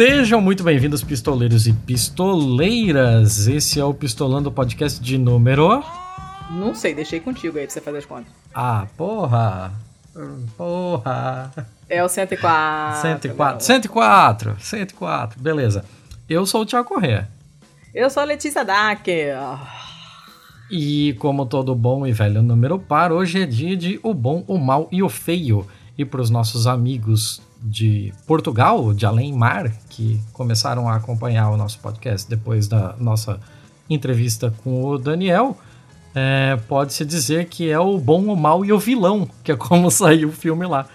Sejam muito bem-vindos, pistoleiros e pistoleiras. Esse é o Pistolando Podcast de número. Não sei, deixei contigo aí pra você fazer as contas. Ah, porra! Porra! É o 104. 104, 104, 104, beleza. Eu sou o Thiago Corrêa. Eu sou a Letícia Dacker. E como todo bom e velho número par, hoje é dia de o bom, o mal e o feio. E para os nossos amigos de Portugal, de Além Mar, que começaram a acompanhar o nosso podcast depois da nossa entrevista com o Daniel, é, pode-se dizer que é o bom, o mal e o vilão, que é como saiu o filme lá.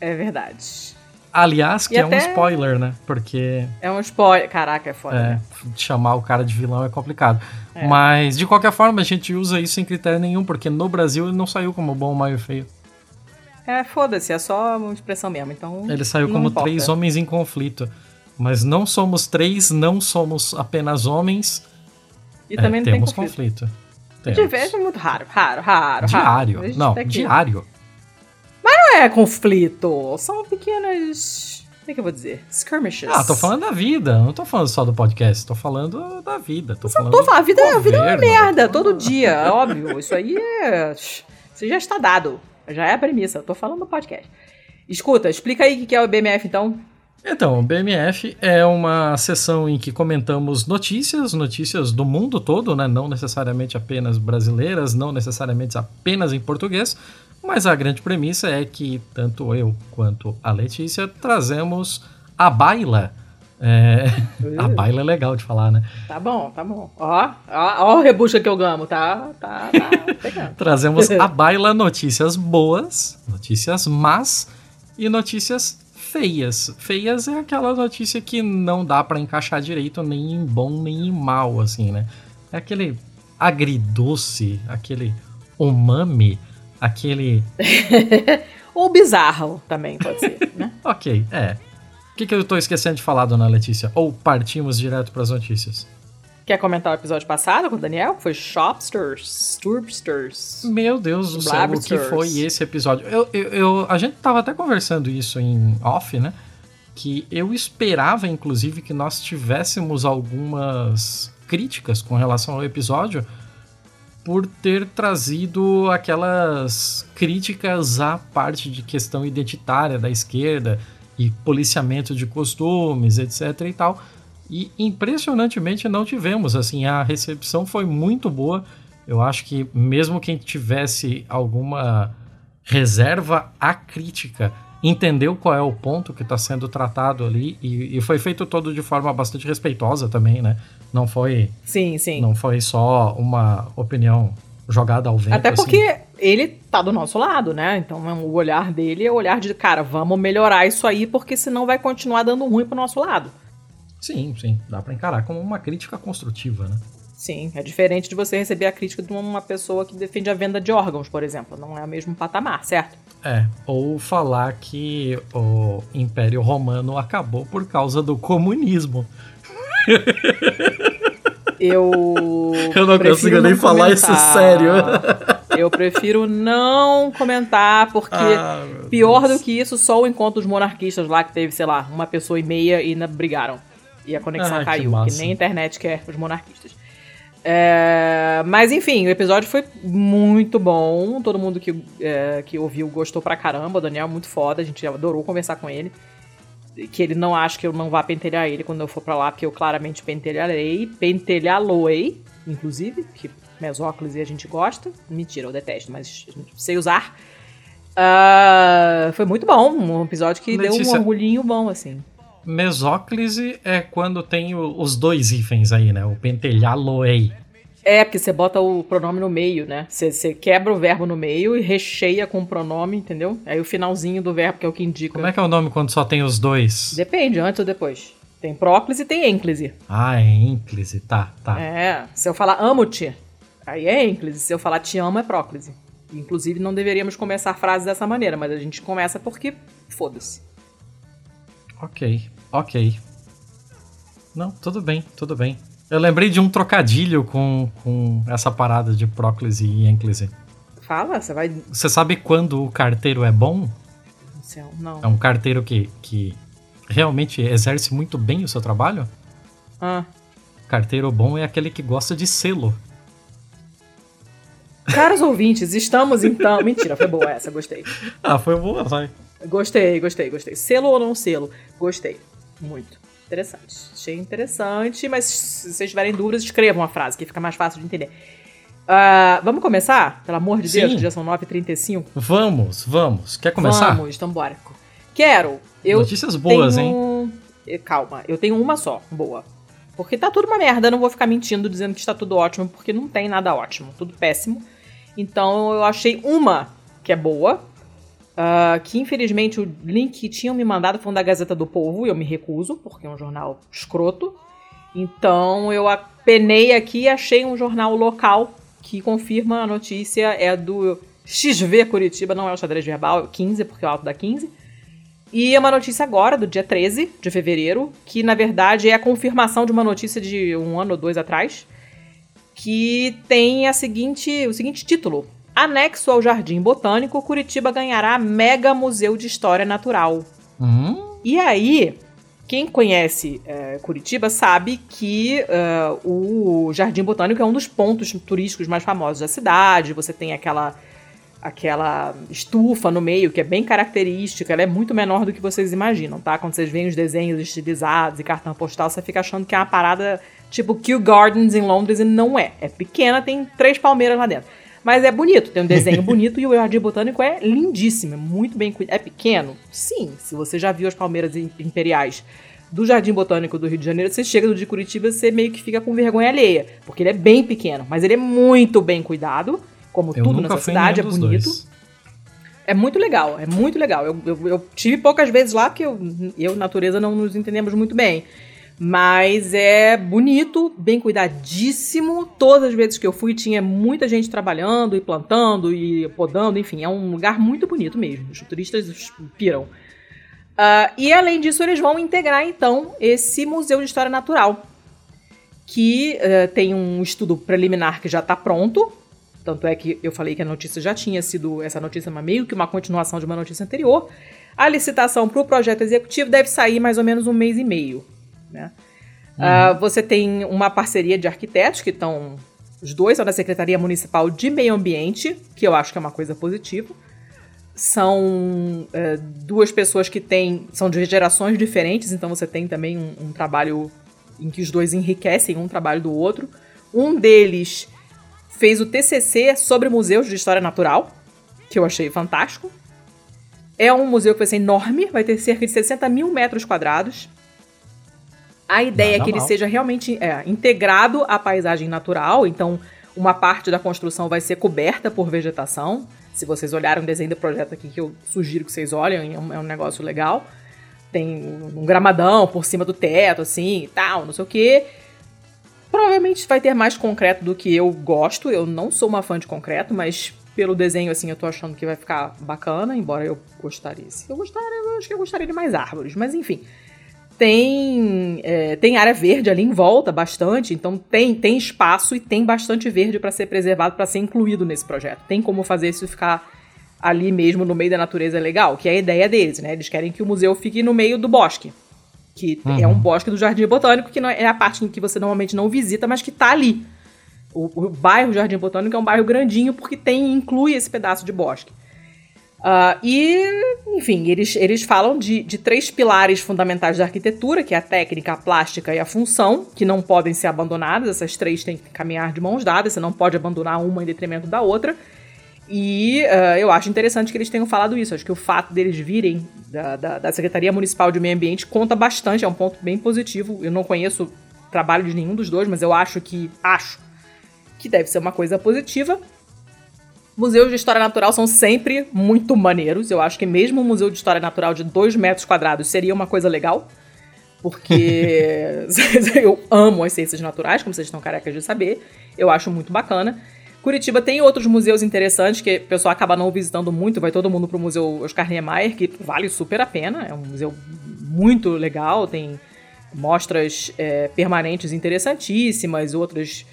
É verdade. Aliás, que e é um spoiler, né? Porque. É um spoiler. Caraca, é foda. É, né? chamar o cara de vilão é complicado. É. Mas, de qualquer forma, a gente usa isso sem critério nenhum, porque no Brasil ele não saiu como bom, mal e feio. É, foda-se, é só uma expressão mesmo. Então. Ele saiu como importa. três homens em conflito. Mas não somos três, não somos apenas homens. E é, também não temos tem conflito. conflito. De vez é muito raro, raro, raro. Diário. Raro. Não, diário. Mas não é conflito. São pequenas. Como é que eu vou dizer? Skirmishes. Ah, tô falando da vida. Não tô falando só do podcast. Tô falando da vida. Tô falando tô. A vida, a vida é uma merda. Todo dia. É óbvio. Isso aí é. Isso já está dado. Já é a premissa, eu tô falando do podcast. Escuta, explica aí o que é o BMF então. Então, o BMF é uma sessão em que comentamos notícias, notícias do mundo todo, né? não necessariamente apenas brasileiras, não necessariamente apenas em português, mas a grande premissa é que tanto eu quanto a Letícia trazemos a baila é, a baila é legal de falar, né? Tá bom, tá bom. Ó, ó, ó o rebucha que eu gamo, tá? Tá, tá Trazemos a baila notícias boas, notícias más e notícias feias. Feias é aquela notícia que não dá para encaixar direito nem em bom nem em mal, assim, né? É aquele agridoce, aquele umami, aquele. Ou bizarro também, pode ser, né? ok, é. O que, que eu estou esquecendo de falar, dona Letícia? Ou partimos direto para as notícias? Quer comentar o episódio passado com o Daniel? Foi Shopsters, Turbsters. Meu Deus do céu, o que foi esse episódio? Eu, eu, eu, a gente tava até conversando isso em off, né? Que eu esperava, inclusive, que nós tivéssemos algumas críticas com relação ao episódio por ter trazido aquelas críticas à parte de questão identitária da esquerda, e policiamento de costumes, etc e tal. E impressionantemente não tivemos, assim, a recepção foi muito boa. Eu acho que mesmo quem tivesse alguma reserva à crítica entendeu qual é o ponto que está sendo tratado ali e, e, foi feito todo de forma bastante respeitosa também, né? Não foi. Sim, sim. Não foi só uma opinião jogada ao vento. Até porque assim. Ele tá do nosso lado, né? Então o olhar dele é o olhar de, cara, vamos melhorar isso aí, porque senão vai continuar dando ruim pro nosso lado. Sim, sim. Dá para encarar como uma crítica construtiva, né? Sim, é diferente de você receber a crítica de uma pessoa que defende a venda de órgãos, por exemplo. Não é o mesmo patamar, certo? É, ou falar que o Império Romano acabou por causa do comunismo. Eu. Eu não consigo nem falar isso sério. Eu prefiro não comentar, porque ah, pior Deus. do que isso, só o encontro dos monarquistas lá, que teve, sei lá, uma pessoa e meia e ainda brigaram. E a conexão ah, caiu, que, que, nem a internet quer os monarquistas. É, mas enfim, o episódio foi muito bom. Todo mundo que, é, que ouviu gostou pra caramba. O Daniel é muito foda, a gente adorou conversar com ele que ele não acha que eu não vá pentelhar ele quando eu for para lá, porque eu claramente pentelharei, pentelhá-lo-ei, inclusive, que mesóclise a gente gosta. Mentira, eu detesto, mas sei usar. Uh, foi muito bom, um episódio que Letícia, deu um orgulhinho bom, assim. Mesóclise é quando tem o, os dois hífens aí, né? O pentelhá-lo-ei. É, porque você bota o pronome no meio, né? Você, você, quebra o verbo no meio e recheia com o pronome, entendeu? Aí o finalzinho do verbo, que é o que indica. Como é que é o nome quando só tem os dois? Depende, antes ou depois. Tem próclise e tem ênclise. Ah, é ênclise, tá, tá. É, se eu falar amo-te, aí é ênclise. Se eu falar te amo, é próclise. Inclusive, não deveríamos começar frases dessa maneira, mas a gente começa porque foda-se. Ok, ok. Não, tudo bem, tudo bem. Eu lembrei de um trocadilho com, com essa parada de próclise e ênclise. Fala, você vai. Você sabe quando o carteiro é bom? Céu, não. É um carteiro que, que realmente exerce muito bem o seu trabalho? Ah. Carteiro bom é aquele que gosta de selo. Caros ouvintes, estamos então. Mentira, foi boa essa, gostei. Ah, foi boa, vai. Gostei, gostei, gostei. Selo ou não selo? Gostei. Muito. Interessante. Achei interessante, mas se vocês tiverem dúvidas, escrevam a frase, que fica mais fácil de entender. Uh, vamos começar? Pelo amor de Sim. Deus, que já são 9h35. Vamos, vamos. Quer começar? Vamos, então bora. Quero. Eu Notícias boas, tenho... hein? Calma, eu tenho uma só, boa. Porque tá tudo uma merda, não vou ficar mentindo dizendo que está tudo ótimo, porque não tem nada ótimo, tudo péssimo. Então eu achei uma que é boa, uh, que infelizmente o link que tinham me mandado foi um da Gazeta do Povo, e eu me recuso, porque é um jornal escroto. Então eu apenei aqui e achei um jornal local que confirma a notícia, é do XV Curitiba, não é o xadrez verbal, é o 15, porque é o alto da 15. E é uma notícia agora, do dia 13 de fevereiro, que na verdade é a confirmação de uma notícia de um ano ou dois atrás, que tem a seguinte, o seguinte título: Anexo ao Jardim Botânico, Curitiba ganhará Mega Museu de História Natural. Uhum. E aí, quem conhece é, Curitiba sabe que uh, o Jardim Botânico é um dos pontos turísticos mais famosos da cidade. Você tem aquela aquela estufa no meio que é bem característica. Ela é muito menor do que vocês imaginam, tá? Quando vocês veem os desenhos estilizados e cartão postal, você fica achando que é uma parada tipo Kew Gardens em Londres e não é. É pequena, tem três palmeiras lá dentro. Mas é bonito, tem um desenho bonito e o Jardim Botânico é lindíssimo, é muito bem cuidado. É pequeno? Sim, se você já viu as palmeiras imperiais do Jardim Botânico do Rio de Janeiro, você chega do de Curitiba, você meio que fica com vergonha alheia, porque ele é bem pequeno, mas ele é muito bem cuidado, como eu tudo nessa cidade, é bonito. Dois. É muito legal, é muito legal. Eu, eu, eu, tive poucas vezes lá, porque eu, eu natureza não nos entendemos muito bem. Mas é bonito, bem cuidadíssimo. Todas as vezes que eu fui tinha muita gente trabalhando e plantando e podando, enfim, é um lugar muito bonito mesmo. Os turistas piram. Uh, e além disso, eles vão integrar então esse Museu de História Natural, que uh, tem um estudo preliminar que já está pronto. Tanto é que eu falei que a notícia já tinha sido essa notícia, mas meio que uma continuação de uma notícia anterior. A licitação para o projeto executivo deve sair mais ou menos um mês e meio. Né? Uhum. Uh, você tem uma parceria de arquitetos que estão. Os dois são da Secretaria Municipal de Meio Ambiente, que eu acho que é uma coisa positiva. São uh, duas pessoas que têm. são de gerações diferentes, então você tem também um, um trabalho em que os dois enriquecem um trabalho do outro. Um deles fez o TCC sobre museus de história natural, que eu achei fantástico. É um museu que vai ser enorme, vai ter cerca de 60 mil metros quadrados. A ideia Nada é que mal. ele seja realmente é, integrado à paisagem natural, então uma parte da construção vai ser coberta por vegetação. Se vocês olharem o desenho do projeto aqui, que eu sugiro que vocês olhem, é um, é um negócio legal. Tem um gramadão por cima do teto, assim, e tal, não sei o quê. Provavelmente vai ter mais concreto do que eu gosto. Eu não sou uma fã de concreto, mas pelo desenho, assim, eu tô achando que vai ficar bacana, embora eu gostaria. Se eu gostaria, eu acho que eu gostaria de mais árvores, mas enfim tem, é, tem área verde ali em volta, bastante, então tem, tem espaço e tem bastante verde para ser preservado, para ser incluído nesse projeto. Tem como fazer isso ficar ali mesmo no meio da natureza legal, que é a ideia deles, né? Eles querem que o museu fique no meio do bosque, que uhum. é um bosque do Jardim Botânico, que é a parte que você normalmente não visita, mas que está ali. O, o bairro Jardim Botânico é um bairro grandinho porque tem inclui esse pedaço de bosque. Uh, e, enfim, eles, eles falam de, de três pilares fundamentais da arquitetura, que é a técnica, a plástica e a função, que não podem ser abandonadas. Essas três têm que caminhar de mãos dadas, você não pode abandonar uma em detrimento da outra. E uh, eu acho interessante que eles tenham falado isso. Acho que o fato deles virem da, da, da, Secretaria Municipal de Meio Ambiente conta bastante, é um ponto bem positivo. Eu não conheço trabalho de nenhum dos dois, mas eu acho que acho que deve ser uma coisa positiva. Museus de História Natural são sempre muito maneiros. Eu acho que mesmo um museu de História Natural de 2 metros quadrados seria uma coisa legal. Porque eu amo as ciências naturais, como vocês estão carecas de saber. Eu acho muito bacana. Curitiba tem outros museus interessantes que o pessoal acaba não visitando muito. Vai todo mundo pro Museu Oscar Niemeyer, que vale super a pena. É um museu muito legal, tem mostras é, permanentes interessantíssimas, outras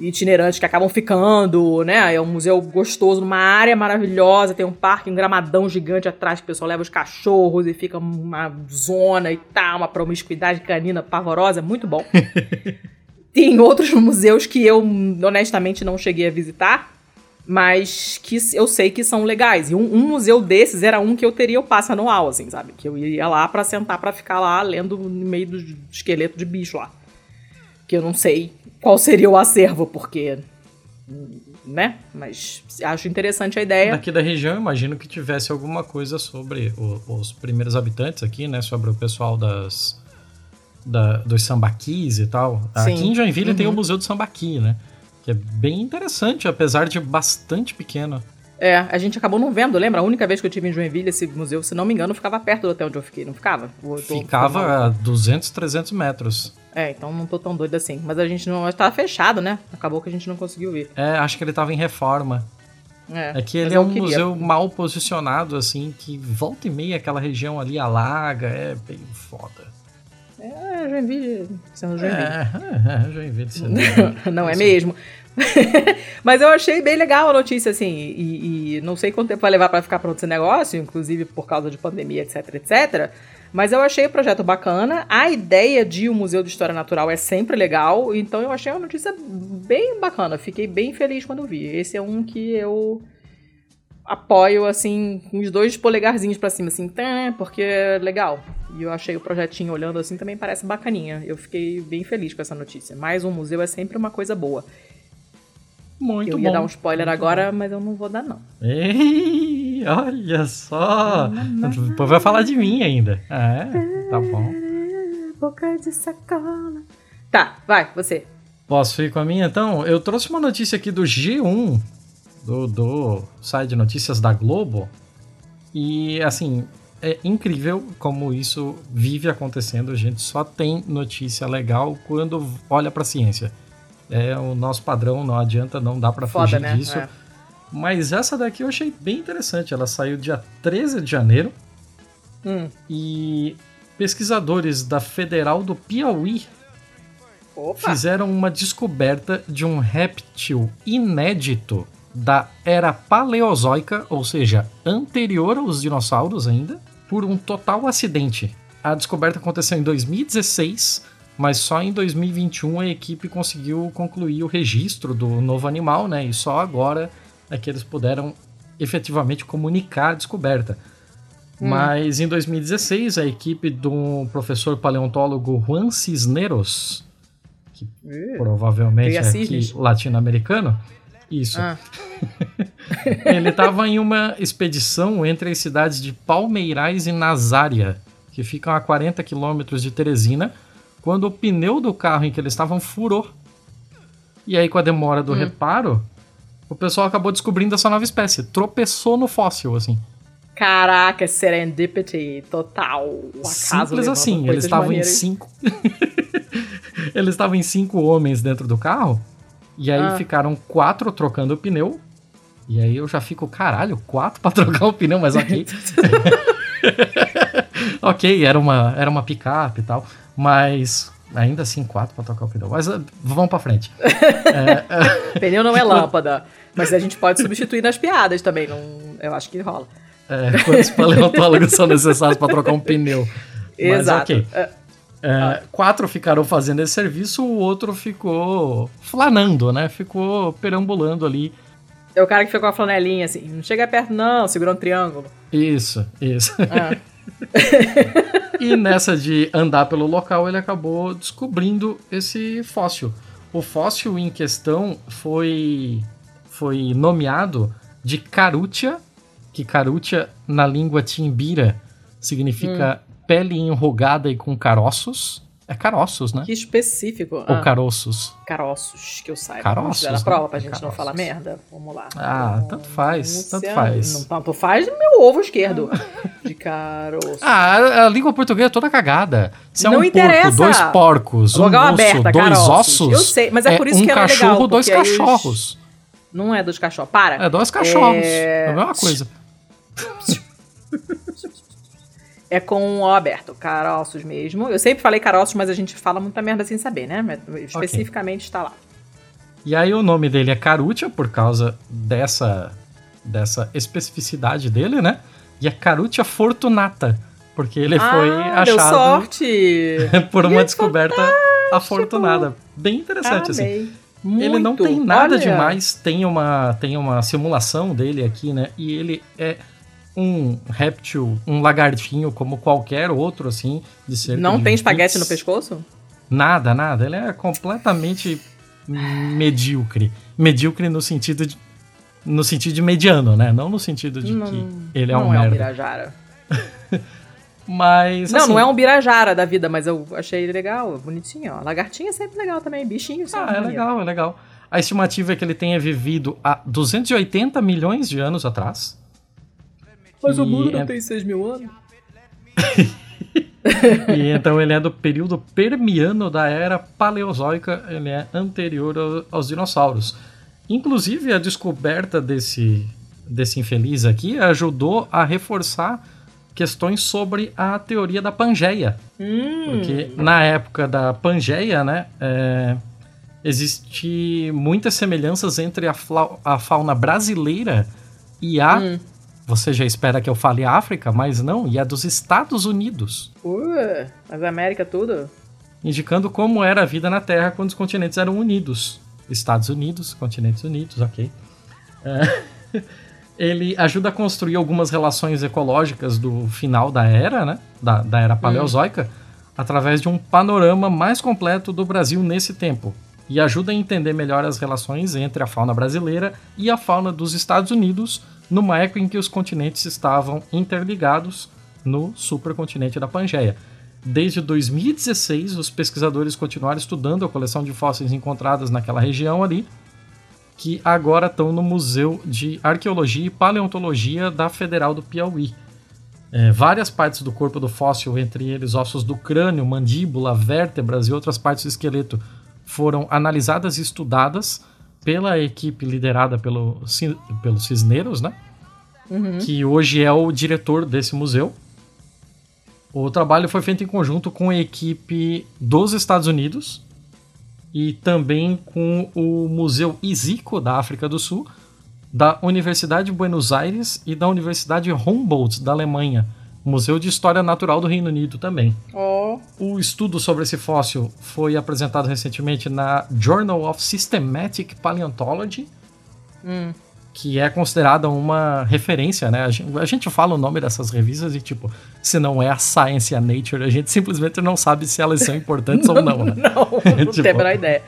itinerantes que acabam ficando, né? É um museu gostoso, numa área maravilhosa, tem um parque, um gramadão gigante atrás que o pessoal leva os cachorros e fica uma zona e tal, uma promiscuidade canina pavorosa, muito bom. tem outros museus que eu honestamente não cheguei a visitar, mas que eu sei que são legais. E um, um, museu desses era um que eu teria o passe anual, assim, sabe? Que eu ia lá para sentar para ficar lá lendo no meio do esqueleto de bicho lá. Que eu não sei qual seria o acervo, porque. Né? Mas acho interessante a ideia. Aqui da região, imagino que tivesse alguma coisa sobre o, os primeiros habitantes aqui, né? Sobre o pessoal das. Da, dos sambaquis e tal. Sim. Aqui em Joinville uhum. tem o Museu do Sambaqui, né? Que é bem interessante, apesar de bastante pequeno. É, a gente acabou não vendo, lembra? A única vez que eu tive em Joinville, esse museu, se não me engano, ficava perto do hotel onde eu fiquei, não ficava? Ficava a 200, 300 metros. É, então não tô tão doido assim. Mas a gente não. Estava fechado, né? Acabou que a gente não conseguiu ver. É, acho que ele tava em reforma. É, é que ele é um queria. museu mal posicionado, assim, que volta e meia aquela região ali alaga, é bem foda. É, Joinville sendo Joinville. É, é Joinville sendo Não é mesmo? Mas eu achei bem legal a notícia, assim, e, e não sei quanto tempo vai levar para ficar pronto esse negócio, inclusive por causa de pandemia, etc, etc. Mas eu achei o projeto bacana. A ideia de um museu de história natural é sempre legal. Então eu achei uma notícia bem bacana. Fiquei bem feliz quando vi. Esse é um que eu apoio, assim, com os dois polegarzinhos para cima, assim, porque é legal. E eu achei o projetinho olhando assim também parece bacaninha. Eu fiquei bem feliz com essa notícia. Mais um museu é sempre uma coisa boa. Muito eu bom. ia dar um spoiler agora, bom. mas eu não vou dar, não. Olha só! Depois vai falar de mim ainda. É, tá bom. Boca de sacola. Tá, vai, você. Posso ir com a minha então? Eu trouxe uma notícia aqui do G1, do, do site de notícias da Globo. E, assim, é incrível como isso vive acontecendo. A gente só tem notícia legal quando olha pra ciência. É o nosso padrão, não adianta, não dá para fugir né? disso. É. Mas essa daqui eu achei bem interessante. Ela saiu dia 13 de janeiro. Hum. E pesquisadores da Federal do Piauí Opa. fizeram uma descoberta de um réptil inédito da era paleozoica, ou seja, anterior aos dinossauros ainda, por um total acidente. A descoberta aconteceu em 2016 mas só em 2021 a equipe conseguiu concluir o registro do novo animal, né? E só agora é que eles puderam efetivamente comunicar a descoberta. Hum. Mas em 2016 a equipe do professor paleontólogo Juan Cisneros, que uh, provavelmente é aqui latino-americano, isso. Ah. Ele estava em uma expedição entre as cidades de Palmeirais e Nazária, que ficam a 40 quilômetros de Teresina, quando o pneu do carro em que eles estavam furou. E aí, com a demora do hum. reparo, o pessoal acabou descobrindo essa nova espécie. Tropeçou no fóssil, assim. Caraca, serendipity total. O Simples assim, eles estavam em cinco. eles estavam em cinco homens dentro do carro. E aí ah. ficaram quatro trocando o pneu. E aí eu já fico, caralho, quatro pra trocar o pneu, mas ok. ok, era uma, era uma picape e tal. Mas ainda assim, quatro para tocar o pneu. Mas uh, vamos para frente. é, pneu não é lâmpada, mas a gente pode substituir nas piadas também. Não, eu acho que rola. É, quantos paleontólogos são necessários para trocar um pneu? Exato. Mas, okay. É, ah. Quatro ficaram fazendo esse serviço, o outro ficou flanando, né? Ficou perambulando ali. É o cara que ficou com a flanelinha assim, não chega perto não, segurou um triângulo. Isso, isso. Ah. e nessa de andar pelo local, ele acabou descobrindo esse fóssil. O fóssil em questão foi, foi nomeado de Carutia, que Carutia na língua timbira significa hum. pele enrugada e com caroços. É caroços, né? Que específico. Ou ah. caroços? Caroços, que eu saiba. Caroços? Vamos prova pra gente caroços. não falar merda? Vamos lá. Ah, tanto faz, tanto faz. Não, tanto faz no meu ovo esquerdo. de caroços. Ah, a, língua portuguesa é toda cagada. Se é não um interessa. porco, dois porcos, um osso, aberta, dois caroços. ossos... Eu sei, mas é, é por isso um que cachorro, legal. dois cachorros. Não é dois cachorros, para. É dois cachorros, é, é a mesma coisa. É com o aberto, caroços mesmo. Eu sempre falei caroços, mas a gente fala muita merda sem saber, né? Especificamente okay. está lá. E aí o nome dele é Carutia por causa dessa, dessa especificidade dele, né? E é Carutia Fortunata, porque ele ah, foi achado por uma descoberta fantástico. afortunada. Bem interessante, assim. Amei. assim. Muito. Ele não tem nada Olha. demais, tem uma, tem uma simulação dele aqui, né? E ele é um réptil, um lagartinho como qualquer outro, assim, de ser. Não tem espaguete no pescoço? Nada, nada. Ele é completamente medíocre. Medíocre no sentido de. No sentido de mediano, né? Não no sentido de não, que ele é um não merda. É um birajara. mas. Não, assim, não é um birajara da vida, mas eu achei legal, bonitinho. Ó. Lagartinha é sempre legal também, bichinho. Ah, é legal, é legal. A estimativa é que ele tenha vivido há 280 milhões de anos atrás. Mas o mundo não é... tem 6 mil anos? e então ele é do período permiano da era paleozoica, ele é anterior aos dinossauros. Inclusive, a descoberta desse, desse infeliz aqui ajudou a reforçar questões sobre a teoria da Pangeia. Hum. Porque na época da Pangeia, né, é, existe muitas semelhanças entre a, a fauna brasileira e a hum. Você já espera que eu fale África, mas não, e é dos Estados Unidos. Uh, mas a América tudo? Indicando como era a vida na Terra quando os continentes eram unidos. Estados Unidos, continentes unidos, ok. É, ele ajuda a construir algumas relações ecológicas do final da era, né? Da, da era hum. paleozoica, hum. através de um panorama mais completo do Brasil nesse tempo. E ajuda a entender melhor as relações entre a fauna brasileira e a fauna dos Estados Unidos numa época em que os continentes estavam interligados no supercontinente da Pangeia. Desde 2016, os pesquisadores continuaram estudando a coleção de fósseis encontradas naquela região ali, que agora estão no Museu de Arqueologia e Paleontologia da Federal do Piauí. É, várias partes do corpo do fóssil, entre eles ossos do crânio, mandíbula, vértebras e outras partes do esqueleto, foram analisadas e estudadas pela equipe liderada pelo, pelo Cisneros, né? Uhum. Que hoje é o diretor desse museu. O trabalho foi feito em conjunto com a equipe dos Estados Unidos e também com o Museu Isico da África do Sul, da Universidade de Buenos Aires e da Universidade Humboldt da Alemanha. Museu de História Natural do Reino Unido também. Oh. O estudo sobre esse fóssil foi apresentado recentemente na Journal of Systematic Paleontology, hum. Que é considerada uma referência, né? A gente, a gente, fala o nome dessas revistas e, tipo, se não é a Science e a Nature, a gente simplesmente não sabe se elas são importantes ou não, né? Não, não tipo, tem a menor ideia.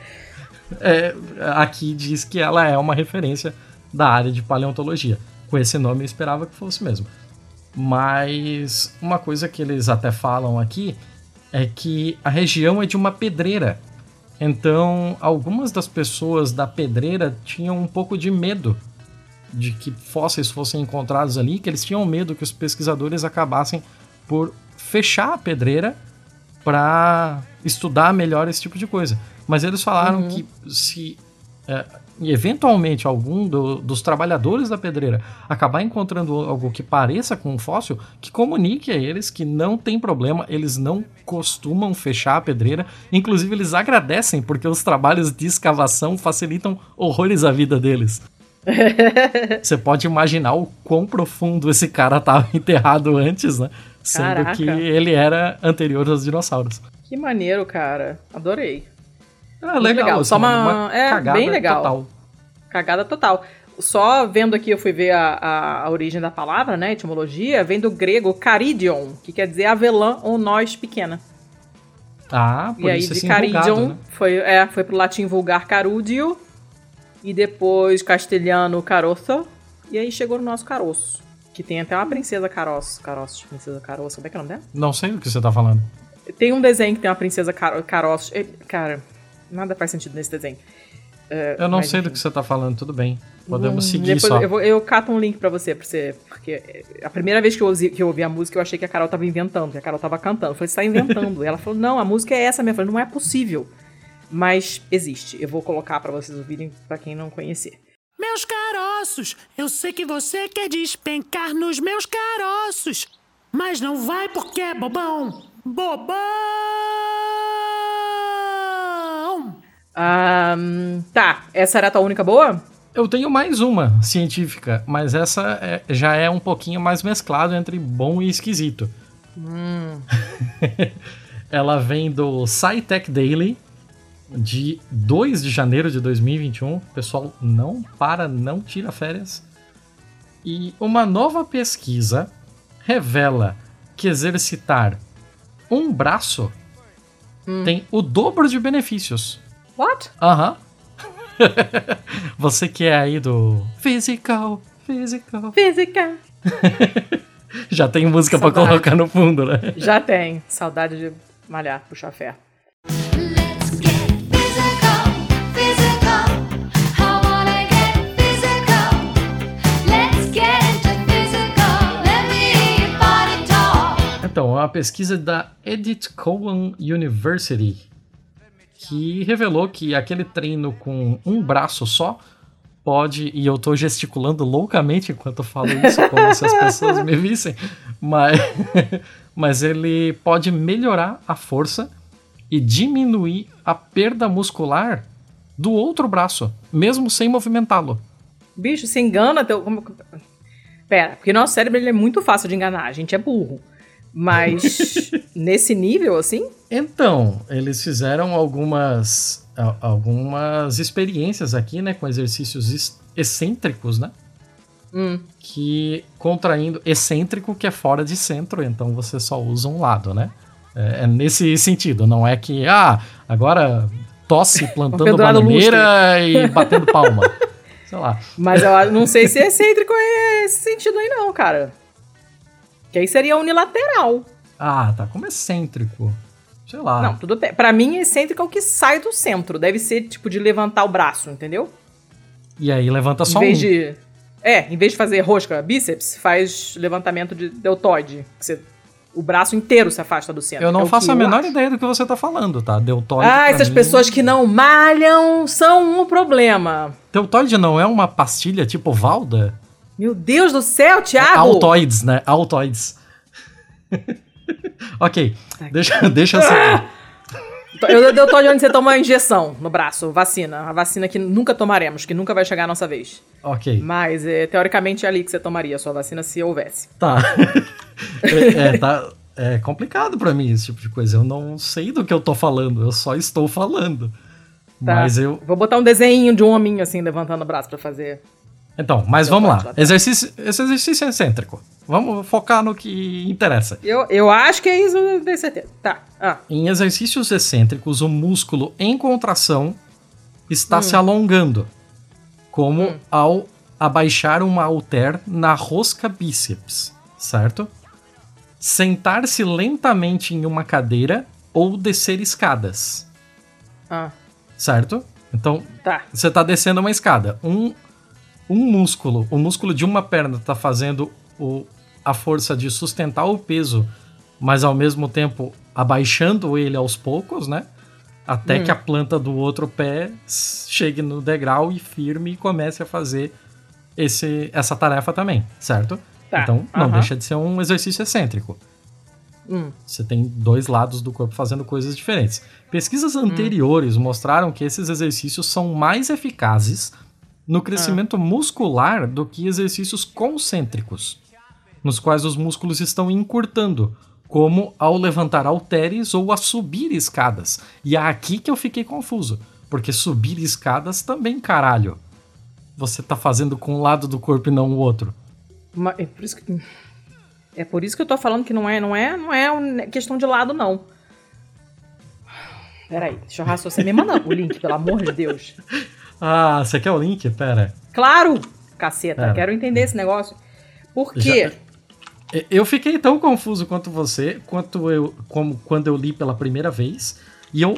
É, aqui diz que ela é uma referência da área de paleontologia. Com esse nome eu esperava que fosse mesmo. Mas uma coisa que eles até falam aqui é que a região é de uma pedreira. Então, algumas das pessoas da pedreira tinham um pouco de medo de que fósseis fossem encontrados ali, que eles tinham medo que os pesquisadores acabassem por fechar a pedreira para estudar melhor esse tipo de coisa. Mas eles falaram uhum. que se é, eventualmente algum do, dos trabalhadores da pedreira acabar encontrando algo que pareça com um fóssil, que comunique a eles que não tem problema, eles não costumam fechar a pedreira, inclusive eles agradecem porque os trabalhos de escavação facilitam horrores a vida deles. Você pode imaginar o quão profundo esse cara estava enterrado antes, né? Sendo Caraca. que ele era anterior aos dinossauros. Que maneiro, cara. Adorei. Ah, legal. legal. Só uma, uma é, bem legal. Total. Cagada total. Só vendo aqui, eu fui ver a, a, a, origem da palavra, né? Etimologia, vem do grego caridion, que quer dizer avelã ou noz pequena. Ah, por e aí isso de assim, caridion né? foi, é, foi pro latim vulgar carudio, e depois castelhano caroço, e aí chegou no nosso caroço. Que tem até uma princesa caroço. Caroço, princesa caroço. Como é que é o nome dela? Não sei do que você tá falando. Tem um desenho que tem uma princesa car caroço. É, cara, nada faz sentido nesse desenho. Uh, eu não sei enfim. do que você tá falando, tudo bem. Podemos hum, seguir só. Eu, vou, eu cato um link para você, pra você. Porque a primeira vez que eu, ouvi, que eu ouvi a música, eu achei que a Carol tava inventando, que a Carol tava cantando. Eu falei, você tá inventando. e ela falou, não, a música é essa mesmo. Eu falei, não é possível. Mas existe. Eu vou colocar para vocês ouvirem, para quem não conhecer. Meus caroços, eu sei que você quer despencar nos meus caroços. Mas não vai porque é bobão. Bobão! Um, tá, essa era a tua única boa? Eu tenho mais uma científica, mas essa é, já é um pouquinho mais mesclado entre bom e esquisito. Hum. Ela vem do SciTech Daily, de 2 de janeiro de 2021. O pessoal não para, não tira férias. E uma nova pesquisa revela que exercitar um braço hum. tem o dobro de benefícios. What? Aham. Uh -huh. Você que é aí do physical, physical. Physical. Já tem música para colocar no fundo, né? Já tem. Saudade de malhar, puxar ferro. Então, é uma pesquisa da Edith Cowan University que revelou que aquele treino com um braço só pode, e eu tô gesticulando loucamente enquanto eu falo isso, como se as pessoas me vissem, mas, mas ele pode melhorar a força e diminuir a perda muscular do outro braço, mesmo sem movimentá-lo. Bicho, se engana teu. Pera, porque nosso cérebro é muito fácil de enganar, a gente é burro. Mas nesse nível, assim? Então, eles fizeram algumas, algumas experiências aqui, né? Com exercícios excêntricos, né? Hum. Que contraindo excêntrico que é fora de centro, então você só usa um lado, né? É, é nesse sentido, não é que, ah, agora tosse plantando bananeira e batendo palma. sei lá. Mas eu não sei se excêntrico é esse sentido aí não, cara. Que aí seria unilateral. Ah, tá. Como excêntrico. Sei lá. Não, tudo bem. Pra mim, excêntrico é o que sai do centro. Deve ser, tipo, de levantar o braço, entendeu? E aí levanta só em vez um. De, é, em vez de fazer rosca bíceps, faz levantamento de deltoide. Você, o braço inteiro se afasta do centro. Eu não é faço a menor acho. ideia do que você tá falando, tá? Deltoide. Ah, essas mim... pessoas que não malham são um problema. Deltoide não é uma pastilha tipo Valda? Meu Deus do céu, Thiago! Altoides, né? Altoides. ok, deixa, deixa eu seguir. Eu, eu tô de onde você toma a injeção no braço, vacina. A vacina que nunca tomaremos, que nunca vai chegar a nossa vez. Ok. Mas, é, teoricamente, é ali que você tomaria a sua vacina se houvesse. Tá. é, é, tá. É complicado para mim esse tipo de coisa. Eu não sei do que eu tô falando, eu só estou falando. Tá. Mas eu. Vou botar um desenho de um hominho assim, levantando o braço para fazer. Então, mas vamos lá. lá. Exercício, esse exercício é excêntrico. Vamos focar no que interessa. Eu, eu acho que é isso, eu tenho certeza. Tá. Ah. Em exercícios excêntricos, o músculo em contração está hum. se alongando, como hum. ao abaixar uma halter na rosca bíceps, certo? Sentar-se lentamente em uma cadeira ou descer escadas. Ah. Certo? Então, tá. você está descendo uma escada. Um um músculo, o músculo de uma perna está fazendo o, a força de sustentar o peso, mas ao mesmo tempo abaixando ele aos poucos, né? Até hum. que a planta do outro pé chegue no degrau e firme e comece a fazer esse, essa tarefa também, certo? Tá. Então não uhum. deixa de ser um exercício excêntrico. Hum. Você tem dois lados do corpo fazendo coisas diferentes. Pesquisas hum. anteriores hum. mostraram que esses exercícios são mais eficazes no crescimento ah. muscular do que exercícios concêntricos, nos quais os músculos estão encurtando, como ao levantar halteres ou a subir escadas. E é aqui que eu fiquei confuso, porque subir escadas também, caralho. Você tá fazendo com um lado do corpo e não o outro. Mas é por isso que é por isso que eu tô falando que não é, não é, não é questão de lado não. Peraí, deixa eu raciocinar. Me manda o link, pelo amor de Deus. Ah, você quer o link? Pera. Claro! Caceta, Pera. quero entender esse negócio. Por quê? Já... Eu fiquei tão confuso quanto você, quanto eu, como quando eu li pela primeira vez, e eu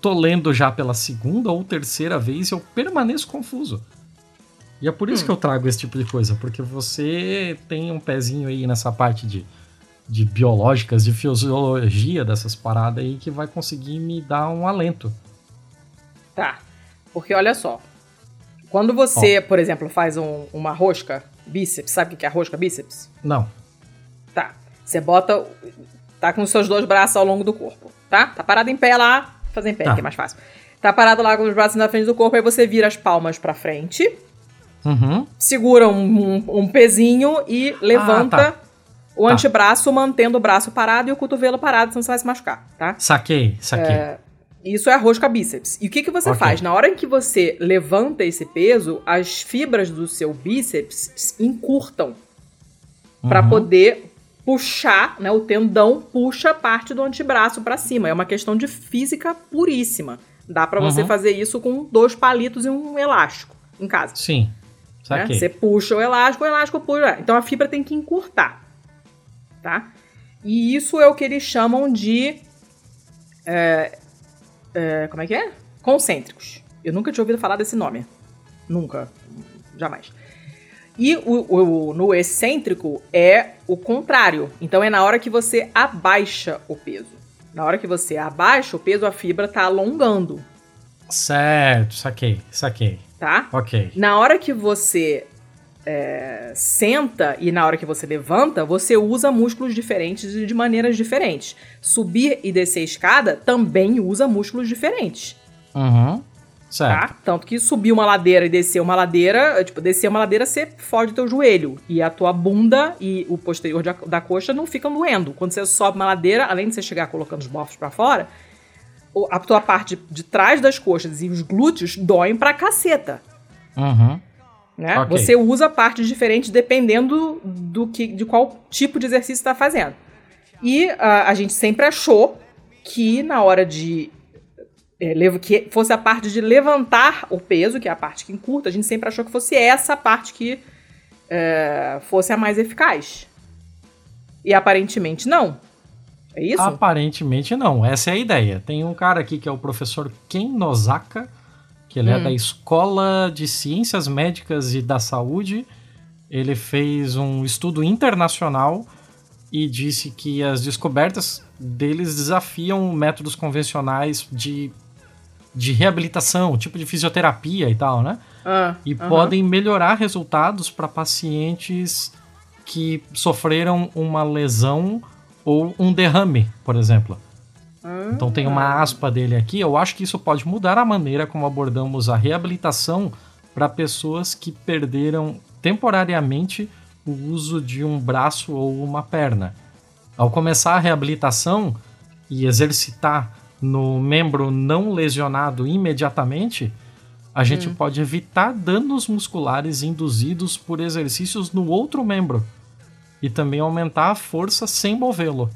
tô lendo já pela segunda ou terceira vez e eu permaneço confuso. E é por isso hum. que eu trago esse tipo de coisa, porque você tem um pezinho aí nessa parte de, de biológicas, de fisiologia dessas paradas aí que vai conseguir me dar um alento. Tá. Porque olha só, quando você, por exemplo, faz um, uma rosca bíceps, sabe o que é rosca bíceps? Não. Tá. Você bota. Tá com os seus dois braços ao longo do corpo, tá? Tá parado em pé lá, fazer em pé, tá. que é mais fácil. Tá parado lá com os braços na frente do corpo, aí você vira as palmas pra frente. Uhum. Segura um, um, um, pezinho e levanta ah, tá. o tá. antebraço, mantendo o braço parado e o cotovelo parado, senão você vai se machucar, tá? Saquei, saquei. É, isso é a rosca bíceps. E o que, que você okay. faz? Na hora em que você levanta esse peso, as fibras do seu bíceps encurtam uhum. para poder puxar, né? O tendão puxa parte do antebraço para cima. É uma questão de física puríssima. Dá para uhum. você fazer isso com dois palitos e um elástico em casa. Sim. Né? Você puxa o elástico, o elástico puxa. Então a fibra tem que encurtar, tá? E isso é o que eles chamam de é, é, como é que é? Concêntricos. Eu nunca tinha ouvido falar desse nome. Nunca. Jamais. E o, o, no excêntrico é o contrário. Então é na hora que você abaixa o peso. Na hora que você abaixa o peso, a fibra tá alongando. Certo, saquei, saquei. Tá? Ok. Na hora que você é, senta e na hora que você levanta, você usa músculos diferentes e de maneiras diferentes. Subir e descer escada também usa músculos diferentes. Uhum. Certo. Tá? Tanto que subir uma ladeira e descer uma ladeira, tipo, descer uma ladeira, você fode o teu joelho. E a tua bunda e o posterior da, da coxa não ficam doendo. Quando você sobe uma ladeira, além de você chegar colocando os bofos para fora, a tua parte de, de trás das coxas e os glúteos doem pra caceta. Uhum. Né? Okay. Você usa partes diferentes dependendo do que, de qual tipo de exercício está fazendo. E uh, a gente sempre achou que na hora de é, que fosse a parte de levantar o peso, que é a parte que encurta, a gente sempre achou que fosse essa parte que é, fosse a mais eficaz. E aparentemente não. É isso? Aparentemente não. Essa é a ideia. Tem um cara aqui que é o professor Ken Nozaka, que ele hum. é da hum. Escola de Ciências Médicas e da Saúde. Ele fez um estudo internacional e disse que as descobertas deles desafiam métodos convencionais de, de reabilitação, tipo de fisioterapia e tal, né? Ah, e uh -huh. podem melhorar resultados para pacientes que sofreram uma lesão ou um derrame, por exemplo. Então tem uma aspa dele aqui. Eu acho que isso pode mudar a maneira como abordamos a reabilitação para pessoas que perderam temporariamente o uso de um braço ou uma perna. Ao começar a reabilitação e exercitar no membro não lesionado imediatamente, a gente hum. pode evitar danos musculares induzidos por exercícios no outro membro e também aumentar a força sem movê-lo.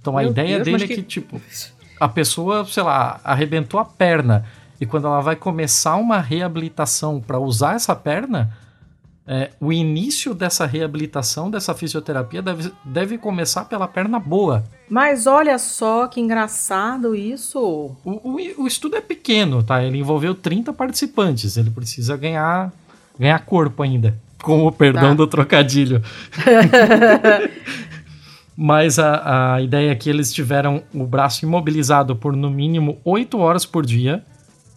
Então Meu a ideia Deus, dele é que, que, tipo, a pessoa, sei lá, arrebentou a perna e quando ela vai começar uma reabilitação para usar essa perna, é, o início dessa reabilitação, dessa fisioterapia, deve, deve começar pela perna boa. Mas olha só que engraçado isso. O, o, o, estudo é pequeno, tá? Ele envolveu 30 participantes. Ele precisa ganhar, ganhar corpo ainda. Com o perdão tá. do trocadilho. mas a, a ideia é que eles tiveram o braço imobilizado por no mínimo 8 horas por dia,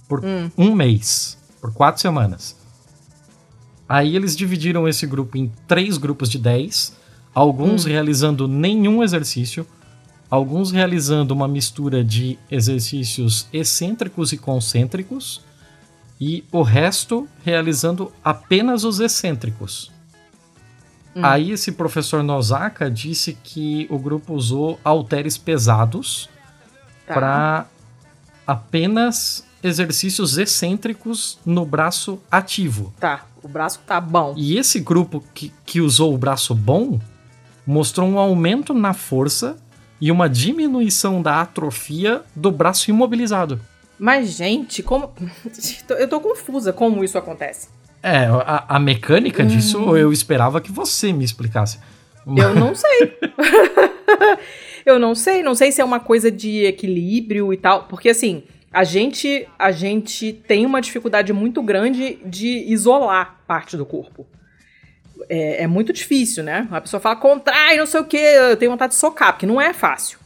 por hum. um mês, por quatro semanas. Aí eles dividiram esse grupo em três grupos de 10, alguns hum. realizando nenhum exercício, alguns realizando uma mistura de exercícios excêntricos e concêntricos, e o resto realizando apenas os excêntricos. Hum. Aí esse professor Nozaka disse que o grupo usou halteres pesados tá. para apenas exercícios excêntricos no braço ativo. Tá, o braço tá bom. E esse grupo que, que usou o braço bom mostrou um aumento na força e uma diminuição da atrofia do braço imobilizado. Mas, gente, como. Eu tô confusa como isso acontece. É, a, a mecânica disso hum. eu esperava que você me explicasse. Eu não sei. eu não sei, não sei se é uma coisa de equilíbrio e tal, porque assim, a gente a gente tem uma dificuldade muito grande de isolar parte do corpo. É, é muito difícil, né? A pessoa fala contrai, não sei o que, eu tenho vontade de socar, porque não é fácil.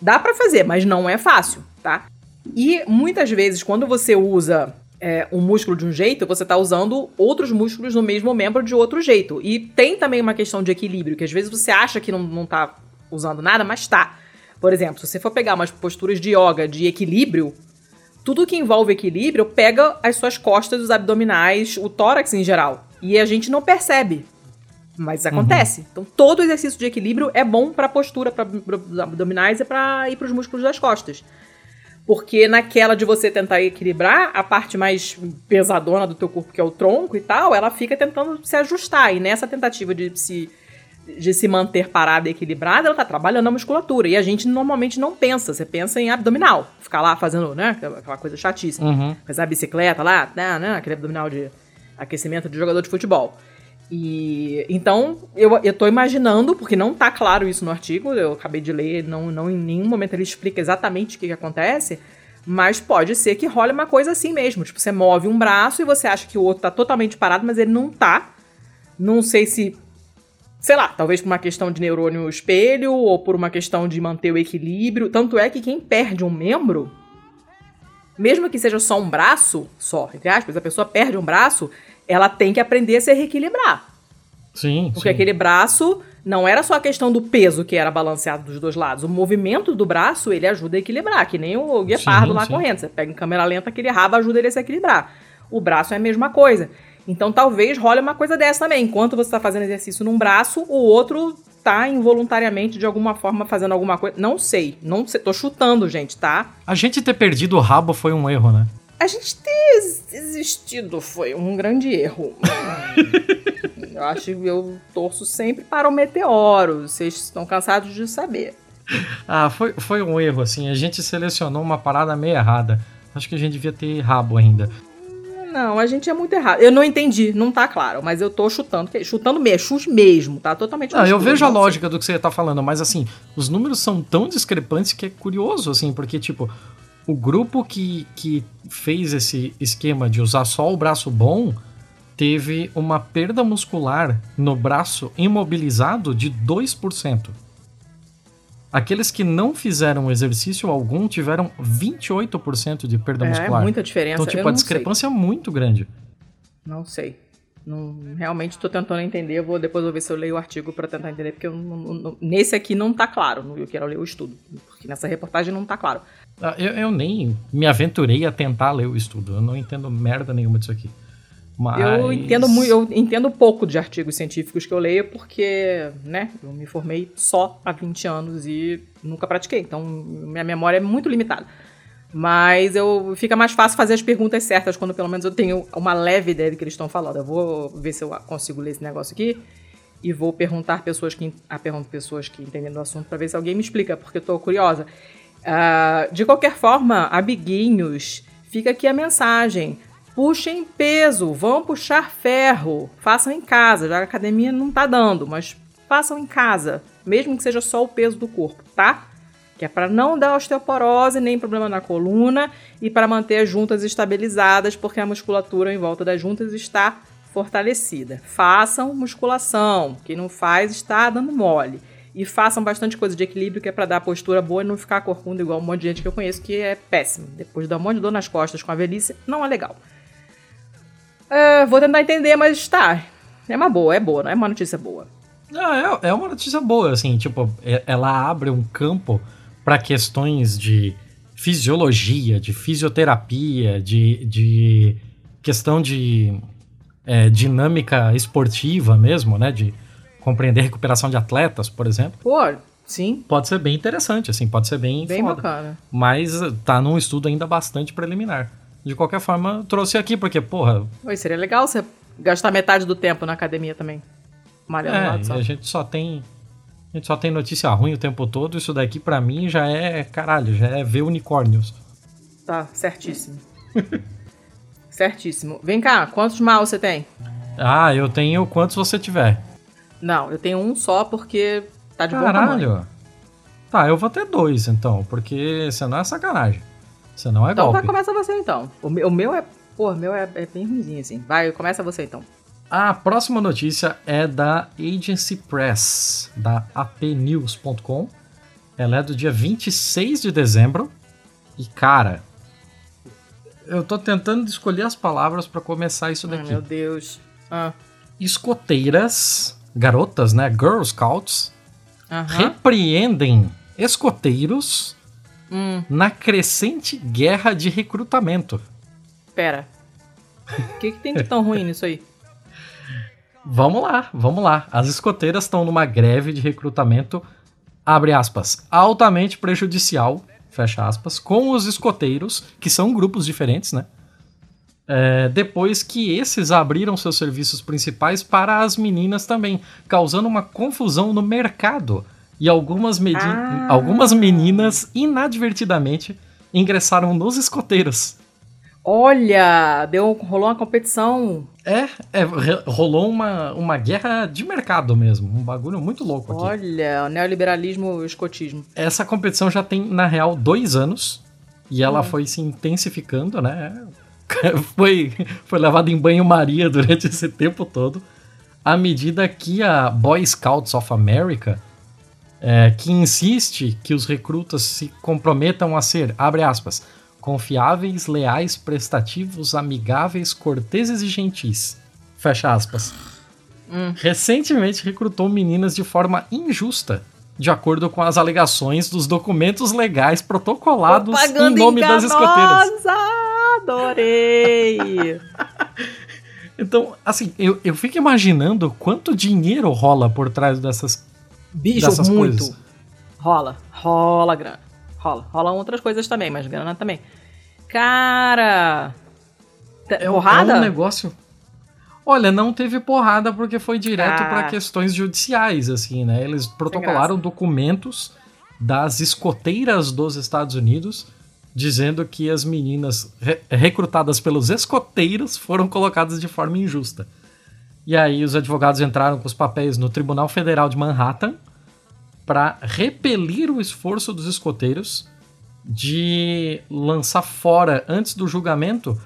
Dá para fazer, mas não é fácil, tá? E muitas vezes quando você usa é, um músculo de um jeito, você está usando outros músculos no mesmo membro de outro jeito. E tem também uma questão de equilíbrio, que às vezes você acha que não, não tá usando nada, mas tá. Por exemplo, se você for pegar umas posturas de yoga de equilíbrio, tudo que envolve equilíbrio pega as suas costas, os abdominais, o tórax em geral. E a gente não percebe. Mas acontece. Uhum. Então, todo exercício de equilíbrio é bom para a postura, para os abdominais e para ir para os músculos das costas. Porque naquela de você tentar equilibrar, a parte mais pesadona do teu corpo, que é o tronco e tal, ela fica tentando se ajustar. E nessa tentativa de se de se manter parada e equilibrada, ela tá trabalhando a musculatura. E a gente normalmente não pensa. Você pensa em abdominal. Ficar lá fazendo, né? Aquela coisa chatíssima. Uhum. Fazer a bicicleta lá, né, né? Aquele abdominal de aquecimento de jogador de futebol. E então eu, eu tô imaginando, porque não tá claro isso no artigo, eu acabei de ler, não, não em nenhum momento ele explica exatamente o que, que acontece, mas pode ser que role uma coisa assim mesmo. Tipo, você move um braço e você acha que o outro tá totalmente parado, mas ele não tá. Não sei se sei lá, talvez por uma questão de neurônio espelho ou por uma questão de manter o equilíbrio. Tanto é que quem perde um membro, mesmo que seja só um braço, só, entre aspas, a pessoa perde um braço, ela tem que aprender a se reequilibrar. Sim. Porque sim. aquele braço não era só a questão do peso que era balanceado dos dois lados. O movimento do braço, ele ajuda a equilibrar, que nem o guepardo sim, lá sim. correndo. Você pega em câmera lenta, aquele rabo ajuda ele a se equilibrar. O braço é a mesma coisa. Então talvez role uma coisa dessa também. Enquanto você está fazendo exercício num braço, o outro tá involuntariamente de alguma forma fazendo alguma coisa. Não sei, não sei, tô chutando, gente, tá? A gente ter perdido o rabo foi um erro, né? A gente ter existido foi um grande erro. eu acho que eu torço sempre para o meteoro. Vocês estão cansados de saber. Ah, foi, foi um erro, assim. A gente selecionou uma parada meio errada. Acho que a gente devia ter rabo ainda. Não, a gente é muito errado. Eu não entendi, não tá claro, mas eu tô chutando, chutando mesmo, mesmo, tá totalmente Ah, eu vejo a lógica do que você tá falando, mas assim, os números são tão discrepantes que é curioso, assim, porque, tipo, o grupo que, que fez esse esquema de usar só o braço bom teve uma perda muscular no braço imobilizado de 2%. Aqueles que não fizeram exercício algum tiveram 28% de perda é, muscular. É muita diferença. Então, tipo, a discrepância sei. é muito grande. Não sei. Não, realmente estou tentando entender. vou depois vou ver se eu leio o artigo para tentar entender, porque eu, não, nesse aqui não está claro. Eu quero ler o estudo, porque nessa reportagem não está claro. Ah, eu, eu, nem me aventurei a tentar ler o estudo. Eu não entendo merda nenhuma disso aqui. Mas... Eu entendo muito, eu entendo pouco de artigos científicos que eu leio porque, né, eu me formei só há 20 anos e nunca pratiquei, então minha memória é muito limitada. Mas eu fica mais fácil fazer as perguntas certas quando pelo menos eu tenho uma leve ideia do que eles estão falando. Eu vou ver se eu consigo ler esse negócio aqui e vou perguntar pessoas que a pessoas que entendem do assunto para ver se alguém me explica, porque eu tô curiosa. Uh, de qualquer forma, amiguinhos, fica aqui a mensagem. Puxem peso, vão puxar ferro. Façam em casa, já a academia não tá dando, mas façam em casa, mesmo que seja só o peso do corpo, tá? Que é para não dar osteoporose, nem problema na coluna e para manter as juntas estabilizadas, porque a musculatura em volta das juntas está fortalecida. Façam musculação, quem não faz está dando mole. E façam bastante coisa de equilíbrio, que é para dar postura boa e não ficar corcunda igual um monte de gente que eu conheço, que é péssimo. Depois de dar um monte de dor nas costas com a velhice, não é legal. É, vou tentar entender, mas tá. É uma boa, é boa, não é uma notícia boa. é, é uma notícia boa, assim, tipo, é, ela abre um campo para questões de fisiologia, de fisioterapia, de, de questão de é, dinâmica esportiva mesmo, né? De compreender recuperação de atletas, por exemplo. Pô, sim. Pode ser bem interessante, assim, pode ser bem, bem foda. bacana. Mas tá num estudo ainda bastante preliminar de qualquer forma, trouxe aqui, porque, porra. Oi, seria legal você gastar metade do tempo na academia também. Malhando é, a gente só tem. A gente só tem notícia ruim o tempo todo. Isso daqui, para mim, já é. Caralho, já é ver unicórnios. Tá, certíssimo. certíssimo. Vem cá, quantos mal você tem? Ah, eu tenho quantos você tiver. Não, eu tenho um só porque tá de Caralho. bom tamanho. Tá, eu vou ter dois então, porque senão é sacanagem. Você não é então, golpe. Então começa você então. O meu, o meu é. Pô, o meu é, é bem ruimzinho assim. Vai, começa você então. A próxima notícia é da Agency Press, da apnews.com. Ela é do dia 26 de dezembro. E, cara, eu tô tentando escolher as palavras para começar isso daqui. meu Deus. Ah. Escoteiras, garotas, né? Girl Scouts, repreendem escoteiros hum. na crescente guerra de recrutamento. Pera. O que, que tem de tão ruim nisso aí? Vamos lá, vamos lá. As escoteiras estão numa greve de recrutamento, abre aspas, altamente prejudicial, fecha aspas, com os escoteiros, que são grupos diferentes, né? É, depois que esses abriram seus serviços principais para as meninas também, causando uma confusão no mercado. E algumas, ah. algumas meninas, inadvertidamente, ingressaram nos escoteiros. Olha, deu, rolou uma competição. É, é, rolou uma, uma guerra de mercado mesmo. Um bagulho muito louco aqui. Olha, o neoliberalismo e o escotismo. Essa competição já tem, na real, dois anos. E ela hum. foi se intensificando, né? Foi, foi levada em banho-maria durante esse tempo todo. À medida que a Boy Scouts of America, é, que insiste que os recrutas se comprometam a ser, abre aspas, confiáveis, leais, prestativos, amigáveis, corteses e gentis. Fecha aspas. Hum. Recentemente recrutou meninas de forma injusta, de acordo com as alegações dos documentos legais protocolados Propaganda em nome enganosa! das escoteiras. Adorei! então, assim, eu, eu fico imaginando quanto dinheiro rola por trás dessas, Bicho, dessas muito. coisas. Rola, rola grana. Rola. Rolam outras coisas também, mas grana também. Cara! É, porrada? É um negócio. Olha, não teve porrada porque foi direto ah. para questões judiciais, assim, né? Eles protocolaram documentos das escoteiras dos Estados Unidos dizendo que as meninas re recrutadas pelos escoteiros foram colocadas de forma injusta. E aí os advogados entraram com os papéis no Tribunal Federal de Manhattan para repelir o esforço dos escoteiros de lançar fora, antes do julgamento,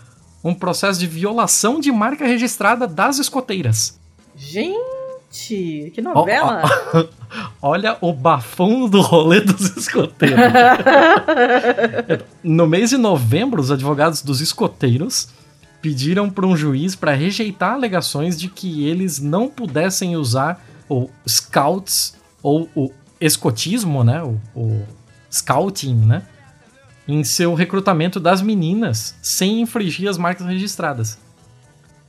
um processo de violação de marca registrada das escoteiras. Gente, que novela! Oh, oh, olha o bafão do rolê dos escoteiros. no mês de novembro, os advogados dos escoteiros pediram para um juiz para rejeitar alegações de que eles não pudessem usar o scouts ou o escotismo, né, o, o scouting, né, em seu recrutamento das meninas sem infringir as marcas registradas.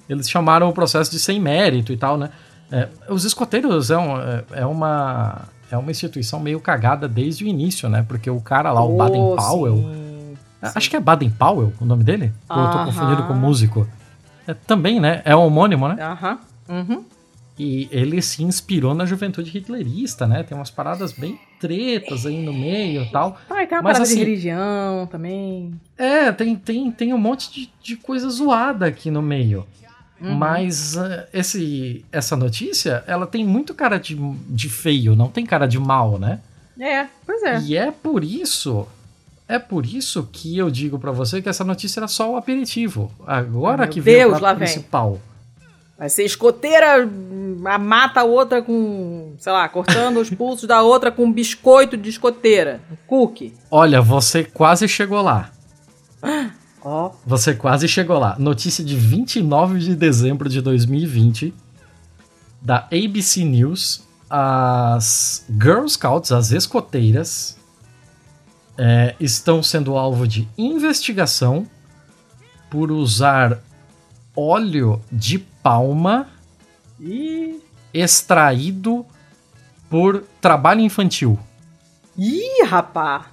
Eles chamaram o processo de sem mérito e tal, né? É, os escoteiros é, um, é, é, uma, é uma instituição meio cagada desde o início, né? Porque o cara lá, o Baden Powell. Sim, sim. Acho que é Baden Powell o nome dele? Uh -huh. Ou eu tô confundido com músico? É, também, né? É homônimo, né? Aham. Uh -huh. uhum. E ele se inspirou na juventude hitlerista, né? Tem umas paradas bem tretas aí no meio e tal. Ah, e tem uma Mas, parada assim, de religião também. É, tem, tem, tem um monte de, de coisa zoada aqui no meio. Uhum. Mas uh, esse, essa notícia, ela tem muito cara de, de feio, não tem cara de mal, né? É, pois é. E é por isso, é por isso que eu digo para você que essa notícia era só o aperitivo. Agora que vem o prato principal. Vem. Vai ser escoteira, mata a outra com, sei lá, cortando os pulsos da outra com um biscoito de escoteira, um cookie. Olha, você quase chegou lá. Oh. Você quase chegou lá. Notícia de 29 de dezembro de 2020 da ABC News. As Girl Scouts, as escoteiras, é, estão sendo alvo de investigação por usar óleo de palma e extraído por trabalho infantil. Ih, rapá!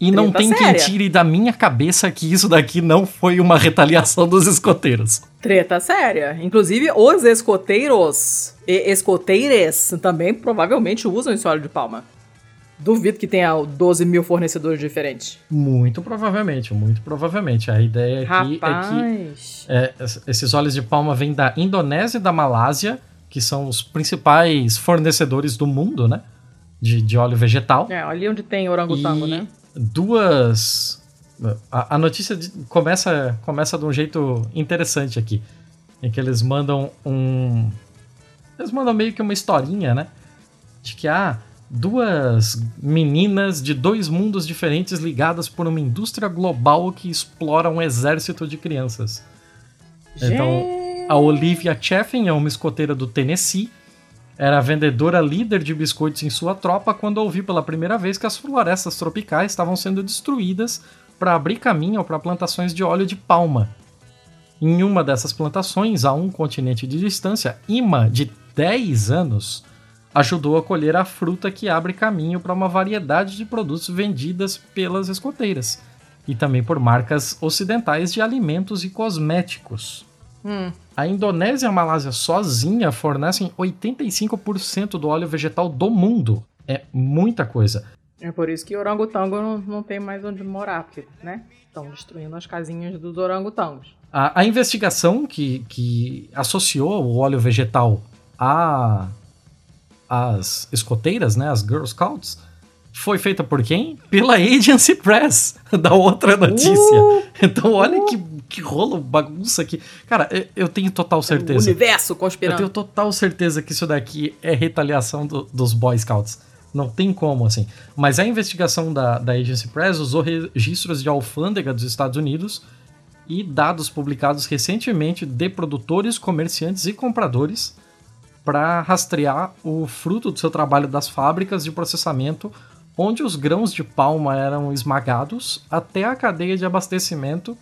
E não tem séria. quem tire da minha cabeça que isso daqui não foi uma retaliação dos escoteiros. Treta séria. Inclusive, os escoteiros e escoteires também provavelmente usam esse óleo de palma. Duvido que tenha 12 mil fornecedores diferentes. Muito provavelmente, muito provavelmente. A ideia aqui Rapaz. é que é, esses óleos de palma vêm da Indonésia e da Malásia, que são os principais fornecedores do mundo, né? De, de óleo vegetal. É, ali onde tem orangotango, e né? Duas. A, a notícia de, começa, começa de um jeito interessante aqui. Em que eles mandam um. Eles mandam meio que uma historinha, né? De que, ah, duas meninas de dois mundos diferentes ligadas por uma indústria global que explora um exército de crianças. Gente. Então, a Olivia Cheffin é uma escoteira do Tennessee era a vendedora líder de biscoitos em sua tropa quando ouviu pela primeira vez que as florestas tropicais estavam sendo destruídas para abrir caminho para plantações de óleo de palma. Em uma dessas plantações, a um continente de distância, Ima, de 10 anos, ajudou a colher a fruta que abre caminho para uma variedade de produtos vendidas pelas escoteiras e também por marcas ocidentais de alimentos e cosméticos. Hum. A Indonésia e a Malásia sozinha fornecem 85% do óleo vegetal do mundo. É muita coisa. É por isso que orangotango não, não tem mais onde morar, porque, né? Estão destruindo as casinhas dos orangotangos. A, a investigação que, que associou o óleo vegetal a as escoteiras, né, as Girl Scouts, foi feita por quem? Pela Agency Press, da outra notícia. Uh, então, olha uh. que, que rolo, bagunça aqui. Cara, eu, tenho total certeza. O universo conspirando. Eu tenho total certeza que isso daqui é retaliação do, dos Boy Scouts. Não tem como, assim. Mas a investigação da, da Agency Press usou registros de alfândega dos Estados Unidos e dados publicados recentemente de produtores, comerciantes e compradores para rastrear o fruto do seu trabalho das fábricas de processamento onde os grãos de palma eram esmagados até a cadeia de abastecimento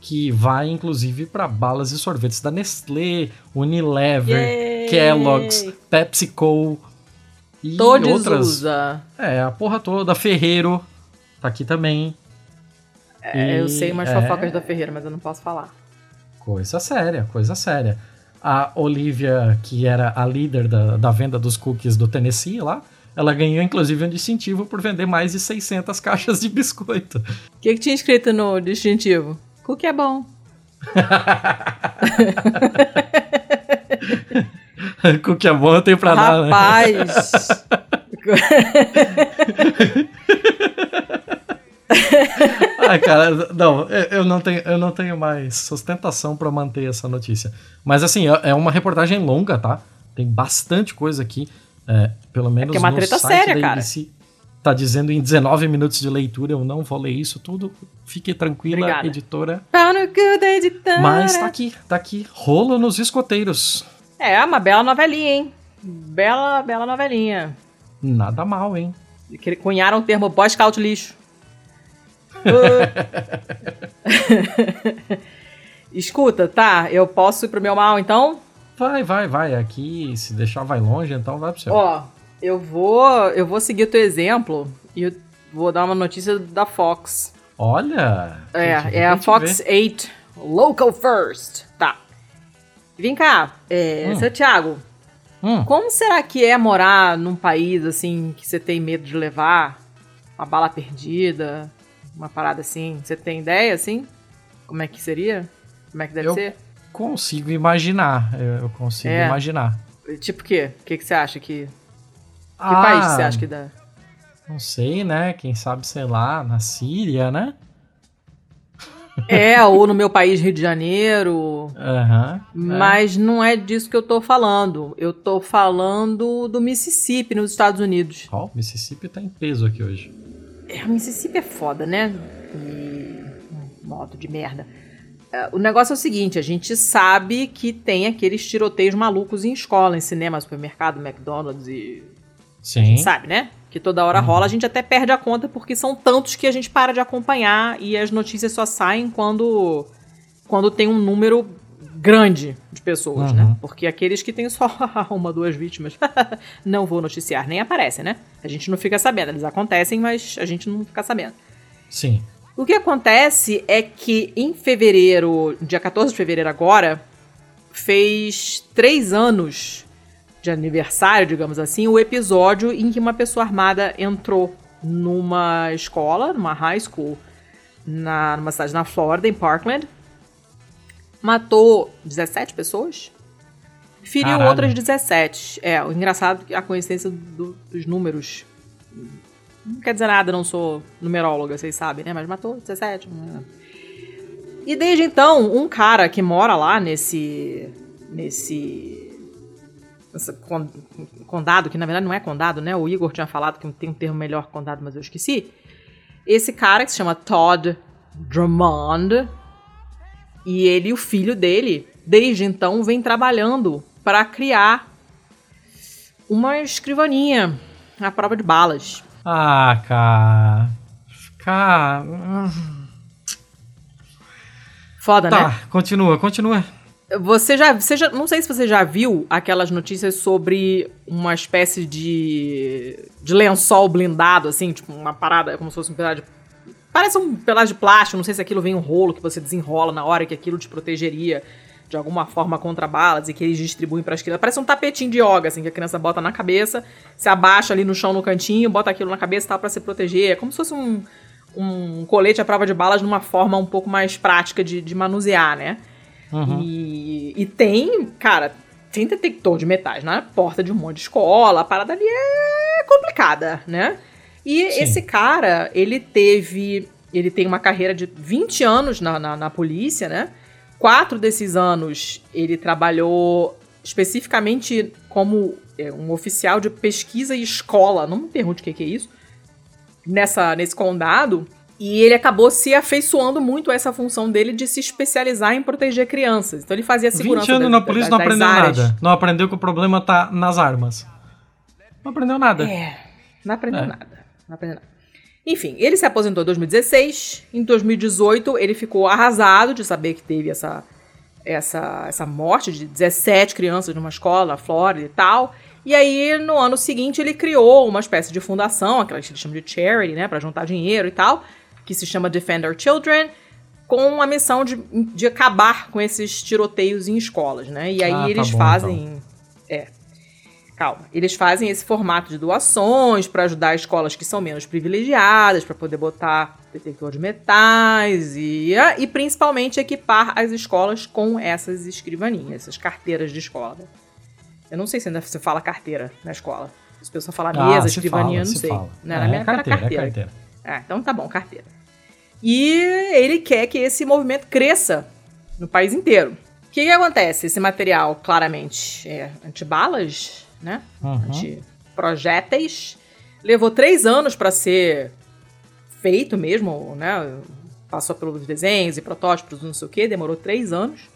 que vai inclusive para balas e sorvetes da Nestlé, Unilever, Yay! Kellogg's, PepsiCo e Todos outras. Usa. É, a porra toda, Ferreiro tá aqui também. É, e, eu sei umas é... fofocas da Ferreira, mas eu não posso falar. Coisa séria, coisa séria. A Olivia, que era a líder da, da venda dos cookies do Tennessee lá, ela ganhou inclusive um distintivo por vender mais de 600 caixas de biscoito. O que, que tinha escrito no distintivo? Cookie é bom. Cookie é bom, eu tenho pra Rapaz. dar, né? Ai, cara, não, eu não tenho, eu não tenho mais sustentação para manter essa notícia. Mas assim, é, é uma reportagem longa, tá? Tem bastante coisa aqui. É, pelo menos é, é uma no treta site séria, da ABC, cara. Tá dizendo em 19 minutos de leitura, eu não vou ler isso tudo. Fique tranquila, Obrigada. editora. Good, editora. Mas tá aqui, tá aqui. Rolo nos escoteiros. É, uma bela novelinha, hein? Bela, bela novelinha. Nada mal, hein? Cunharam o termo Boy Scout lixo. Escuta, tá, eu posso ir pro meu mal então? Vai, vai, vai. Aqui, se deixar vai longe, então vai pro seu. Ó, eu vou, eu vou seguir o teu exemplo e eu vou dar uma notícia da Fox. Olha! É, é a Fox 8 Local First. Tá. Vem cá, é, hum. Santiago. Hum. Como será que é morar num país assim que você tem medo de levar uma bala perdida, uma parada assim? Você tem ideia assim? Como é que seria? Como é que deve eu, ser? consigo imaginar. Eu consigo é. imaginar. Tipo o quê? O que, que você acha que. Que ah, país você acha que dá? Não sei, né? Quem sabe, sei lá, na Síria, né? É, ou no meu país, Rio de Janeiro. Uhum, mas é. não é disso que eu tô falando. Eu tô falando do Mississippi, nos Estados Unidos. Ó, oh, Mississippi tá em peso aqui hoje. É, o Mississippi é foda, né? E... Modo de merda. É, o negócio é o seguinte, a gente sabe que tem aqueles tiroteios malucos em escola, em cinema, supermercado, McDonald's e... Sim. A gente sabe, né? Que toda hora uhum. rola, a gente até perde a conta porque são tantos que a gente para de acompanhar e as notícias só saem quando, quando tem um número grande de pessoas, né? uhum. né? Porque aqueles que tem só uma, duas vítimas, não vou noticiar, nem aparecem, né? A gente não fica sabendo, eles acontecem, mas a gente não fica sabendo. Sim. O que acontece é que em fevereiro, dia 14 de fevereiro agora, fez três anos de aniversário, digamos assim, o episódio em que uma pessoa armada entrou numa escola, numa high school, na, numa cidade na Flórida, em Parkland, matou 17 pessoas, feriu Caralho. outras 17. É, o engraçado é a coincidência do, dos números não quer dizer nada, não sou numeróloga, vocês sabem, né? Mas matou 17. Né? E desde então, um cara que mora lá nesse. nesse. condado, que na verdade não é condado, né? O Igor tinha falado que tem um termo melhor condado, mas eu esqueci. Esse cara que se chama Todd Drummond. E ele e o filho dele, desde então, vem trabalhando para criar uma escrivaninha à prova de balas. Ah, cara. Cara. Foda, tá, né? Tá, continua, continua. Você já, você já. Não sei se você já viu aquelas notícias sobre uma espécie de. de lençol blindado, assim, tipo, uma parada, como se fosse um pedaço de. Parece um pedaço de plástico, não sei se aquilo vem um rolo que você desenrola na hora que aquilo te protegeria de alguma forma contra balas e que eles distribuem para as crianças. Parece um tapetinho de yoga, assim, que a criança bota na cabeça, se abaixa ali no chão no cantinho, bota aquilo na cabeça e tal para se proteger. É como se fosse um, um colete à prova de balas numa forma um pouco mais prática de, de manusear, né? Uhum. E, e tem, cara, tem detector de metais na porta de um monte de escola, a parada ali é complicada, né? E Sim. esse cara, ele teve. Ele tem uma carreira de 20 anos na, na, na polícia, né? Quatro desses anos ele trabalhou especificamente como é, um oficial de pesquisa e escola. Não me pergunte o que, que é isso. Nessa, nesse condado. E ele acabou se afeiçoando muito a essa função dele de se especializar em proteger crianças. Então ele fazia segurança 20 anos na polícia não aprendeu áreas. nada. Não aprendeu que o problema tá nas armas. Não aprendeu nada. É, não aprendeu é. nada. Não aprendeu nada. Enfim, ele se aposentou em 2016. Em 2018, ele ficou arrasado de saber que teve essa, essa, essa morte de 17 crianças numa escola na Flórida e tal. E aí, no ano seguinte, ele criou uma espécie de fundação, aquela que eles chamam de charity, né, para juntar dinheiro e tal, que se chama Defender Children, com a missão de, de acabar com esses tiroteios em escolas, né? E aí ah, tá eles bom, fazem. Então. É, calma. Eles fazem esse formato de doações para ajudar escolas que são menos privilegiadas, para poder botar detector de metais e, e principalmente equipar as escolas com essas escrivaninhas, essas carteiras de escola. Eu não sei se ainda se fala carteira na escola. As pessoas falam ah, mesa, escrivaninha, fala, não sei. Fala. Não, é, na minha é carteira, carteira. É carteira. Ah, então tá bom, carteira. E ele quer que esse movimento cresça no país inteiro. O que, que acontece? Esse material, claramente, é antibalas, né? Uhum. De projéteis. Levou três anos para ser feito mesmo, né? Passou pelos desenhos e protótipos, não sei o que, demorou três anos.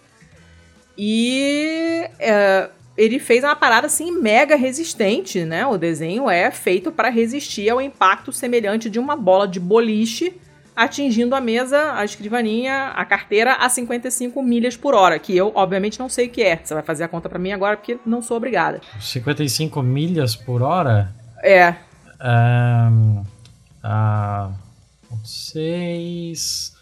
E é, ele fez uma parada assim mega resistente, né? O desenho é feito para resistir ao impacto semelhante de uma bola de boliche atingindo a mesa, a escrivaninha, a carteira a 55 milhas por hora, que eu, obviamente, não sei o que é. Você vai fazer a conta para mim agora porque não sou obrigada. 55 milhas por hora? É. Um, ah, seis.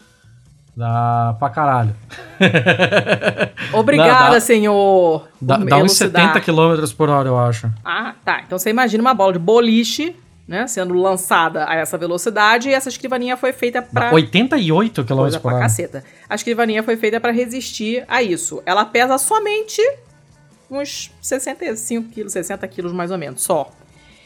Dá pra caralho. Obrigada, dá, dá, senhor. Dá, dá uns 70 km por hora, eu acho. Ah, tá. Então você imagina uma bola de boliche né, sendo lançada a essa velocidade, e essa escrivaninha foi feita para 88 km por hora. Caceta. A escrivaninha foi feita para resistir a isso. Ela pesa somente uns 65 quilos, 60 quilos mais ou menos, só.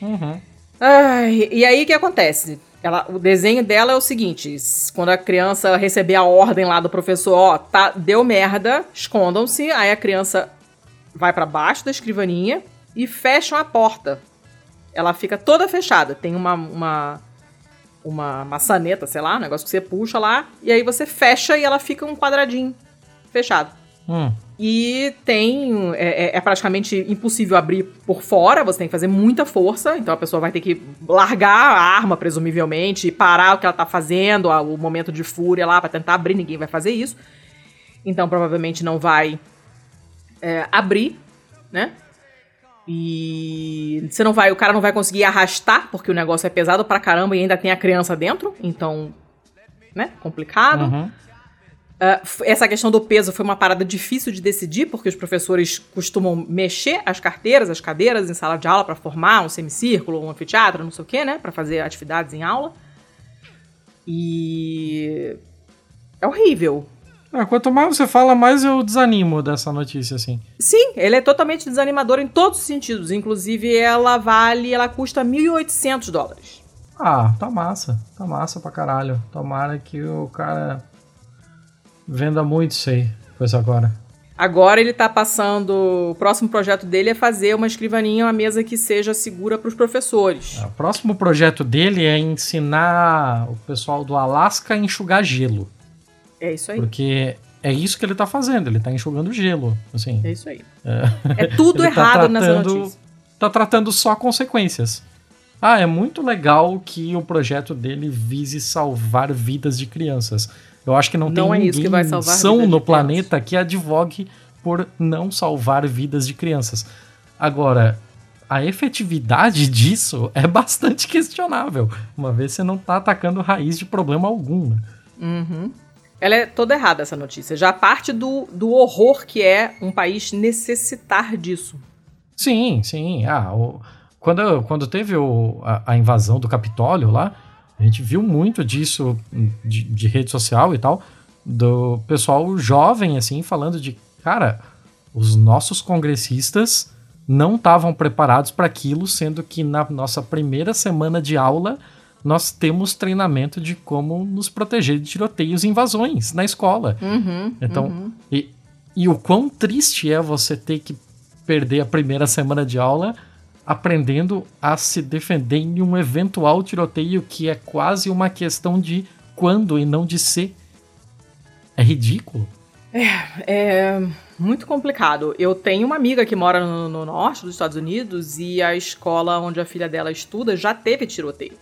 Uhum. Ai, e aí o que acontece? Ela, o desenho dela é o seguinte: quando a criança receber a ordem lá do professor, ó, tá, deu merda, escondam-se. Aí a criança vai para baixo da escrivaninha e fecham a porta ela fica toda fechada. Tem uma, uma, uma maçaneta, sei lá, um negócio que você puxa lá, e aí você fecha e ela fica um quadradinho fechado. Hum. E tem. É, é, é, praticamente impossível abrir por fora, você tem que fazer muita força, então a pessoa vai ter que largar a arma, presumivelmente, e parar o que ela tá fazendo, o momento de fúria lá, para tentar abrir, ninguém vai fazer isso. Então provavelmente não vai é, abrir, né? E você não vai, o cara não vai conseguir arrastar, porque o negócio é pesado pra caramba e ainda tem a criança dentro, então, né, complicado. Uhum. Uh, essa questão do peso foi uma parada difícil de decidir, porque os professores costumam mexer as carteiras, as cadeiras em sala de aula para formar um semicírculo, um anfiteatro, não sei o quê, né, para fazer atividades em aula. E é horrível. Ah, quanto mais você fala, mais eu desanimo dessa notícia, assim. Sim, ele é totalmente desanimador em todos os sentidos. Inclusive, ela vale, ela custa 1.800 dólares. Ah, tá massa. Tá massa pra caralho. Tomara que o cara venda muito isso aí, coisa agora. Agora ele tá passando. O próximo projeto dele é fazer uma escrivaninha, uma mesa que seja segura para os professores. Ah, o próximo projeto dele é ensinar o pessoal do Alasca a enxugar gelo. É isso aí. Porque é isso que ele tá fazendo, ele tá enxugando gelo, assim. É isso aí. É, é tudo tá errado tá tratando, nessa notícia. tá tratando só consequências. Ah, é muito legal que o projeto dele vise salvar vidas de crianças. Eu acho que não, não tem é ninguém que são no planeta que advogue por não salvar vidas de crianças. Agora, a efetividade disso é bastante questionável, uma vez você não está atacando raiz de problema algum. Né? Uhum. Ela é toda errada, essa notícia. Já parte do, do horror que é um país necessitar disso. Sim, sim. Ah, o, quando, quando teve o, a, a, invasão do Capitólio lá, a gente viu muito disso de, de rede social e tal, do pessoal jovem, assim, falando de, cara, os nossos congressistas não estavam preparados para aquilo, sendo que na nossa primeira semana de aula nós temos treinamento de como nos proteger de tiroteios e invasões na escola. Uhum, então, uhum. E, e o quão triste é você ter que perder a primeira semana de aula aprendendo a se defender em um eventual tiroteio que é quase uma questão de quando e não de ser. É ridículo. É, é muito complicado. Eu tenho uma amiga que mora no, no, norte dos Estados Unidos e a escola onde a filha dela estuda já teve tiroteio.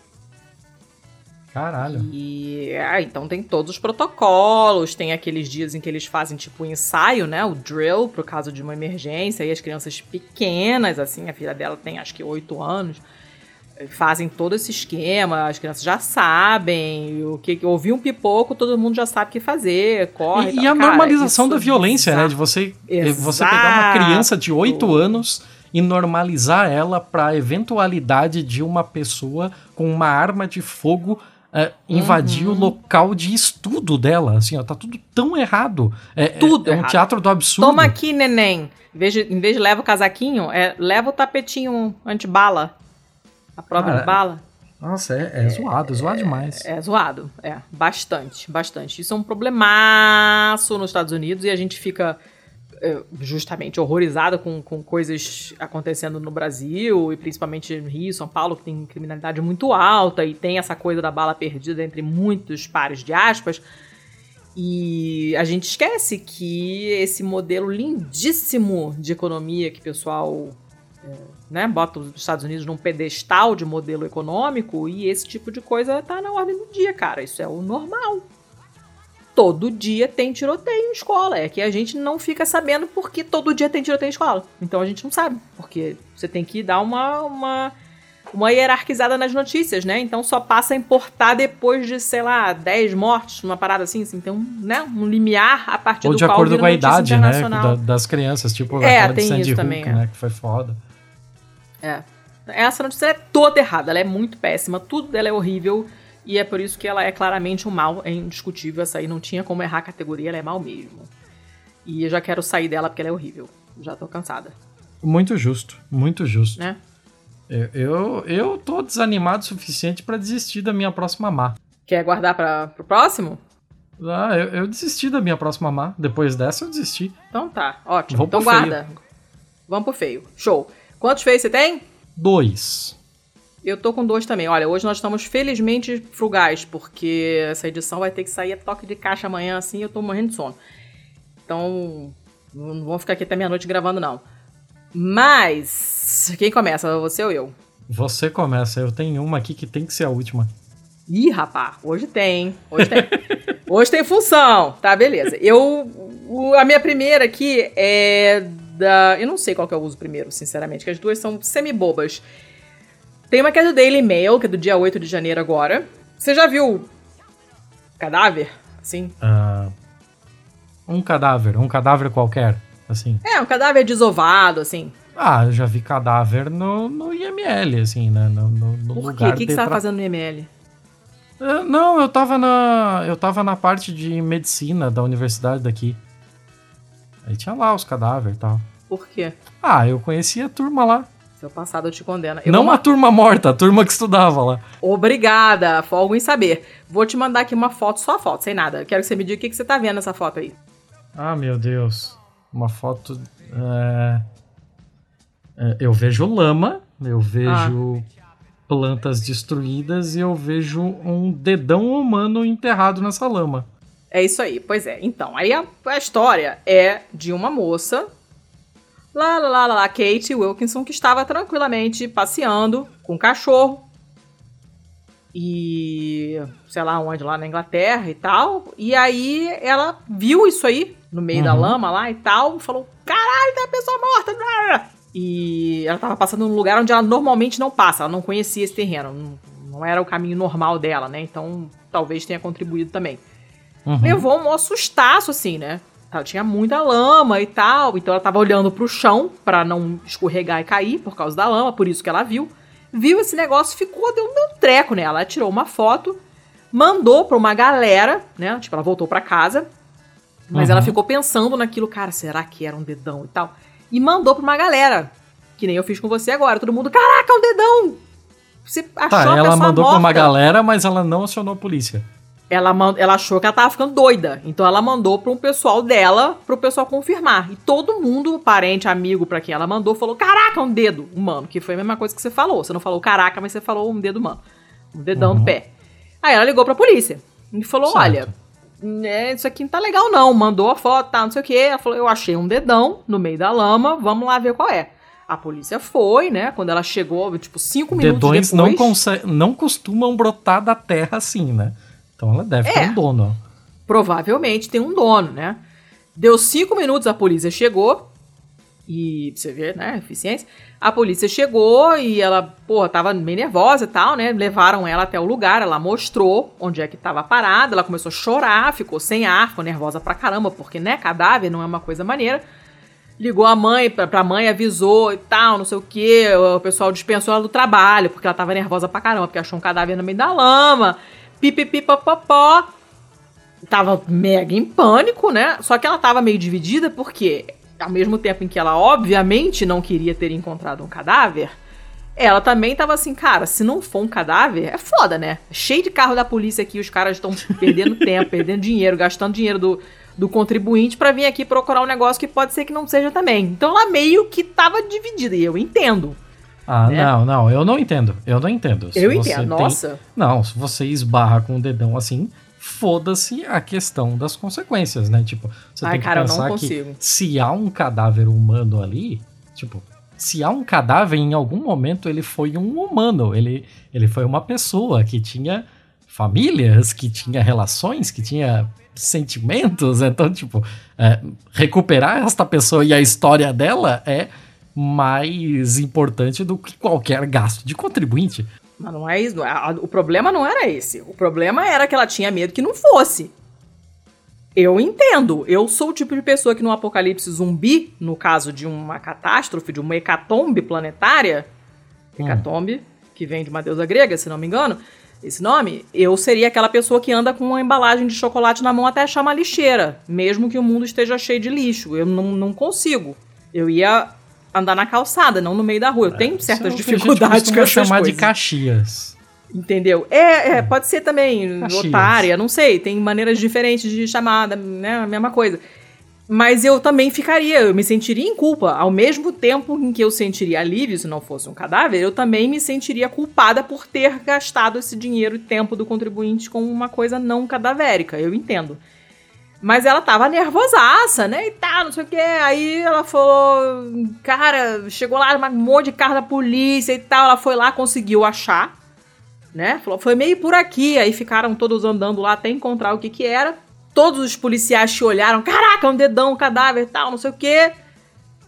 Caralho. E ah, então tem todos os protocolos, tem aqueles dias em que eles fazem tipo o um ensaio, né, o drill pro caso de uma emergência, e as crianças pequenas, assim, a filha dela tem acho que oito anos, fazem todo esse esquema, as crianças já sabem, o que ouvir um pipoco, todo mundo já sabe o que fazer, corre. E, e a Cara, normalização da violência, né? De você, você pegar uma criança de 8 anos e normalizar ela para a eventualidade de uma pessoa com uma arma de fogo uh, invadir uhum. o local de estudo dela. Assim, ó, tá tudo tão errado. É, é tudo é, é um teatro do absurdo. Toma aqui, neném. Em vez de, em vez de leva o casaquinho, é, leva o tapetinho antibala. A prova de bala. Nossa, é, é, zoado, é zoado demais. É, é, zoado, é. Bastante, bastante. Isso é um problemaço nos Estados Unidos e a gente fica é, justamente horrorizado com, com coisas acontecendo no Brasil e principalmente no Rio, São Paulo, que tem criminalidade muito alta e tem essa coisa da bala perdida entre muitos pares de aspas. E a gente esquece que esse modelo lindíssimo de economia que o pessoal é, né, bota os Estados Unidos num pedestal de modelo econômico e esse tipo de coisa tá na ordem do dia, cara. Isso é o normal. Todo dia tem tiroteio em escola. É que a gente não fica sabendo porque todo dia tem tiroteio em escola. Então a gente não sabe. Porque você tem que dar uma, uma, uma hierarquizada nas notícias, né? Então só passa a importar depois de, sei lá, 10 mortes, uma parada assim. assim tem um, né, um limiar a partir Ou do de acordo com a idade, né? Da, das crianças. Tipo é, aquela de Sandy Hook, também, é. né? Que foi foda. É. Essa notícia é toda errada, ela é muito péssima, tudo dela é horrível. E é por isso que ela é claramente um mal, é indiscutível. Essa aí não tinha como errar a categoria, ela é mal mesmo. E eu já quero sair dela porque ela é horrível. Já tô cansada. Muito justo, muito justo. Né? Eu, eu, eu tô desanimado o suficiente para desistir da minha próxima má. Quer guardar para pro próximo? Ah, eu, eu, desisti da minha próxima má. Depois dessa eu desisti. Então tá, ótimo. Vou então guarda. Feio. Vamos pro feio. Show. Quantos feios você tem? Dois. Eu tô com dois também. Olha, hoje nós estamos felizmente frugais, porque essa edição vai ter que sair a toque de caixa amanhã, assim, eu tô morrendo de sono. Então, não vamos ficar aqui até meia-noite gravando, não. Mas, quem começa? Você ou eu? Você começa. Eu tenho uma aqui que tem que ser a última. Ih, rapá, hoje tem. Hoje tem. hoje tem função. Tá, beleza. Eu. A minha primeira aqui é da. Eu não sei qual que eu uso primeiro, sinceramente, que as duas são semi-bobas. Tem uma que é do Daily Mail, que é do dia 8 de janeiro agora. Você já viu cadáver? Assim? Uh, um cadáver, um cadáver qualquer, assim. É, um cadáver desovado, assim. Ah, eu já vi cadáver no, no IML, assim, né? No, no, no Por quê? O que, que você tava fazendo no IML? Uh, não, eu tava na. Eu tava na parte de medicina da universidade daqui. Aí tinha lá os cadáveres e tal. Por quê? Ah, eu conhecia a turma lá. Seu passado te condena. Eu Não vou... a turma morta, a turma que estudava lá. Obrigada, folgo em saber. Vou te mandar aqui uma foto, só a foto, sem nada. Quero que você me diga o que, que você tá vendo nessa foto aí. Ah, meu Deus. Uma foto. É... É, eu vejo lama, eu vejo ah. plantas destruídas e eu vejo um dedão humano enterrado nessa lama. É isso aí, pois é. Então, aí a, a história é de uma moça Lá, lá, lá, lá, Kate Wilkinson, que estava tranquilamente passeando com o cachorro. E sei lá onde, lá na Inglaterra e tal. E aí ela viu isso aí no meio uhum. da lama lá e tal. Falou: caralho, tem uma pessoa morta. E ela tava passando num lugar onde ela normalmente não passa. Ela não conhecia esse terreno. Não, era o caminho normal dela, né? Então talvez tenha contribuído também. Uhum. Levou um sustaço, assim, né? Ela tinha muita lama e tal, então ela tava olhando pro chão para não escorregar e cair por causa da lama, por isso que ela viu. Viu esse negócio, ficou, deu um treco nela. Ela tirou uma foto, mandou pra uma galera, né? Tipo, ela voltou para casa, mas uhum. ela ficou pensando naquilo, cara, será que era um dedão e tal? E mandou pra uma galera, que nem eu fiz com você agora. Todo mundo, caraca, um dedão! Você achou tá, ela mandou morta. pra uma galera, mas ela não acionou a polícia ela, ela achou que ela tava ficando doida. Então ela mandou para um pessoal dela, pro pessoal confirmar. E todo mundo, parente, amigo para quem ela mandou, falou: Caraca, um dedo humano. Que foi a mesma coisa que você falou. Você não falou caraca, mas você falou um dedo humano. Um dedão uhum. do pé. Aí ela ligou pra polícia. E falou: certo. Olha, é, isso aqui não tá legal, não. Mandou a foto, tá, não sei o quê. Ela falou: Eu achei um dedão no meio da lama, vamos lá ver qual é. A polícia foi, né? Quando ela chegou, tipo, cinco minutos Dedões depois... não, não costumam brotar da terra assim, né? Então ela deve é, ter um dono. Provavelmente tem um dono, né? Deu cinco minutos, a polícia chegou. E você vê, né? Eficiência. A polícia chegou e ela, porra, tava meio nervosa e tal, né? Levaram ela até o lugar, ela mostrou onde é que tava parada. Ela começou a chorar, ficou sem ar, ficou nervosa pra caramba, porque, né? Cadáver não é uma coisa maneira ligou a mãe, pra, pra mãe, avisou e tal, não sei o que. O pessoal dispensou ela do trabalho, porque ela tava nervosa pra caramba, porque achou um cadáver no meio da lama pipipipopopó. Tava mega em pânico, né? Só que ela tava meio dividida porque, ao mesmo tempo em que ela obviamente não queria ter encontrado um cadáver, ela também tava assim, cara, se não for um cadáver, é foda, né? Cheio de carro da polícia aqui, os caras estão perdendo tempo, perdendo dinheiro, gastando dinheiro do, do contribuinte para vir aqui procurar um negócio que pode ser que não seja também. Então ela meio que tava dividida, e eu entendo. Ah, né? não, não, eu não entendo. Eu não entendo. Se eu entendo, tem... nossa. Não, se você esbarra com o dedão assim, foda-se a questão das consequências, né? Tipo, você Ai, tem que cara, pensar que se há um cadáver humano ali, tipo, se há um cadáver, em algum momento ele foi um humano, ele, ele foi uma pessoa que tinha famílias, que tinha relações, que tinha sentimentos, então, tipo, é, recuperar esta pessoa e a história dela é mais importante do que qualquer gasto de contribuinte. Mas não é isso. O problema não era esse. O problema era que ela tinha medo que não fosse. Eu entendo. Eu sou o tipo de pessoa que no apocalipse zumbi, no caso de uma catástrofe, de uma hecatombe planetária, hum. hecatombe, que vem de uma deusa grega, se não me engano, esse nome, eu seria aquela pessoa que anda com uma embalagem de chocolate na mão até achar uma lixeira, mesmo que o mundo esteja cheio de lixo. Eu não, não consigo. Eu ia andar na calçada, não no meio da rua. Eu é, tenho certas dificuldades com essas chamar coisas. de Caxias. Entendeu? É, é, pode ser também Caxias. otária, não sei. Tem maneiras diferentes de chamar, né? A mesma coisa. Mas eu também ficaria, eu me sentiria em culpa. Ao mesmo tempo em que eu sentiria alívio se não fosse um cadáver, eu também me sentiria culpada por ter gastado esse dinheiro e tempo do contribuinte com uma coisa não cadavérica. Eu entendo. Mas ela tava nervosaça, né? E tá, não sei o que. Aí ela falou, cara, chegou lá um monte de carro da polícia e tal. Ela foi lá, conseguiu achar, né? Falou, foi meio por aqui. Aí ficaram todos andando lá até encontrar o que que era. Todos os policiais te olharam, caraca, um dedão, um cadáver e tal, não sei o que.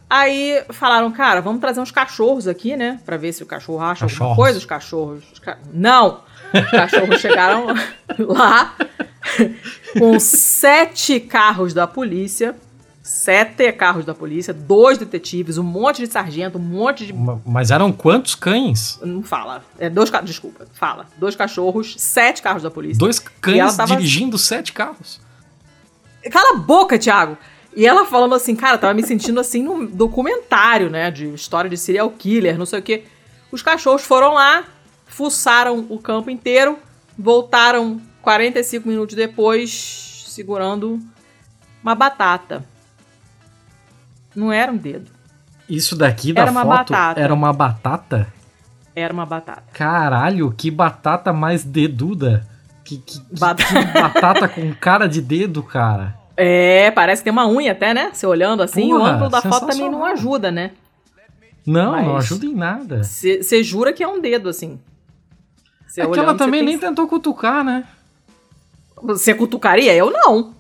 Aí falaram, cara, vamos trazer uns cachorros aqui, né? Pra ver se o cachorro acha Cachorros. alguma coisa. Os cachorros. Os ca... Não! Os cachorros chegaram lá com sete carros da polícia. Sete carros da polícia, dois detetives, um monte de sargento, um monte de. Mas eram quantos cães? Não fala. É dois Desculpa, fala. Dois cachorros, sete carros da polícia. Dois cães tava... dirigindo sete carros? Cala a boca, Thiago! E ela falando assim, cara, tava me sentindo assim num documentário, né? De história de serial killer, não sei o quê. Os cachorros foram lá, fuçaram o campo inteiro, voltaram 45 minutos depois, segurando uma batata. Não era um dedo. Isso daqui da era uma foto batata. era uma batata? Era uma batata. Caralho, que batata mais deduda. Que, que, que, Bat... que batata com cara de dedo, cara. É, parece que tem uma unha até, né? Você olhando assim, Porra, o ângulo da foto também não ajuda, né? Não, Mas não ajuda em nada. Você jura que é um dedo, assim. Cê é que ela também nem tentou cutucar, né? Você cutucaria? Eu não.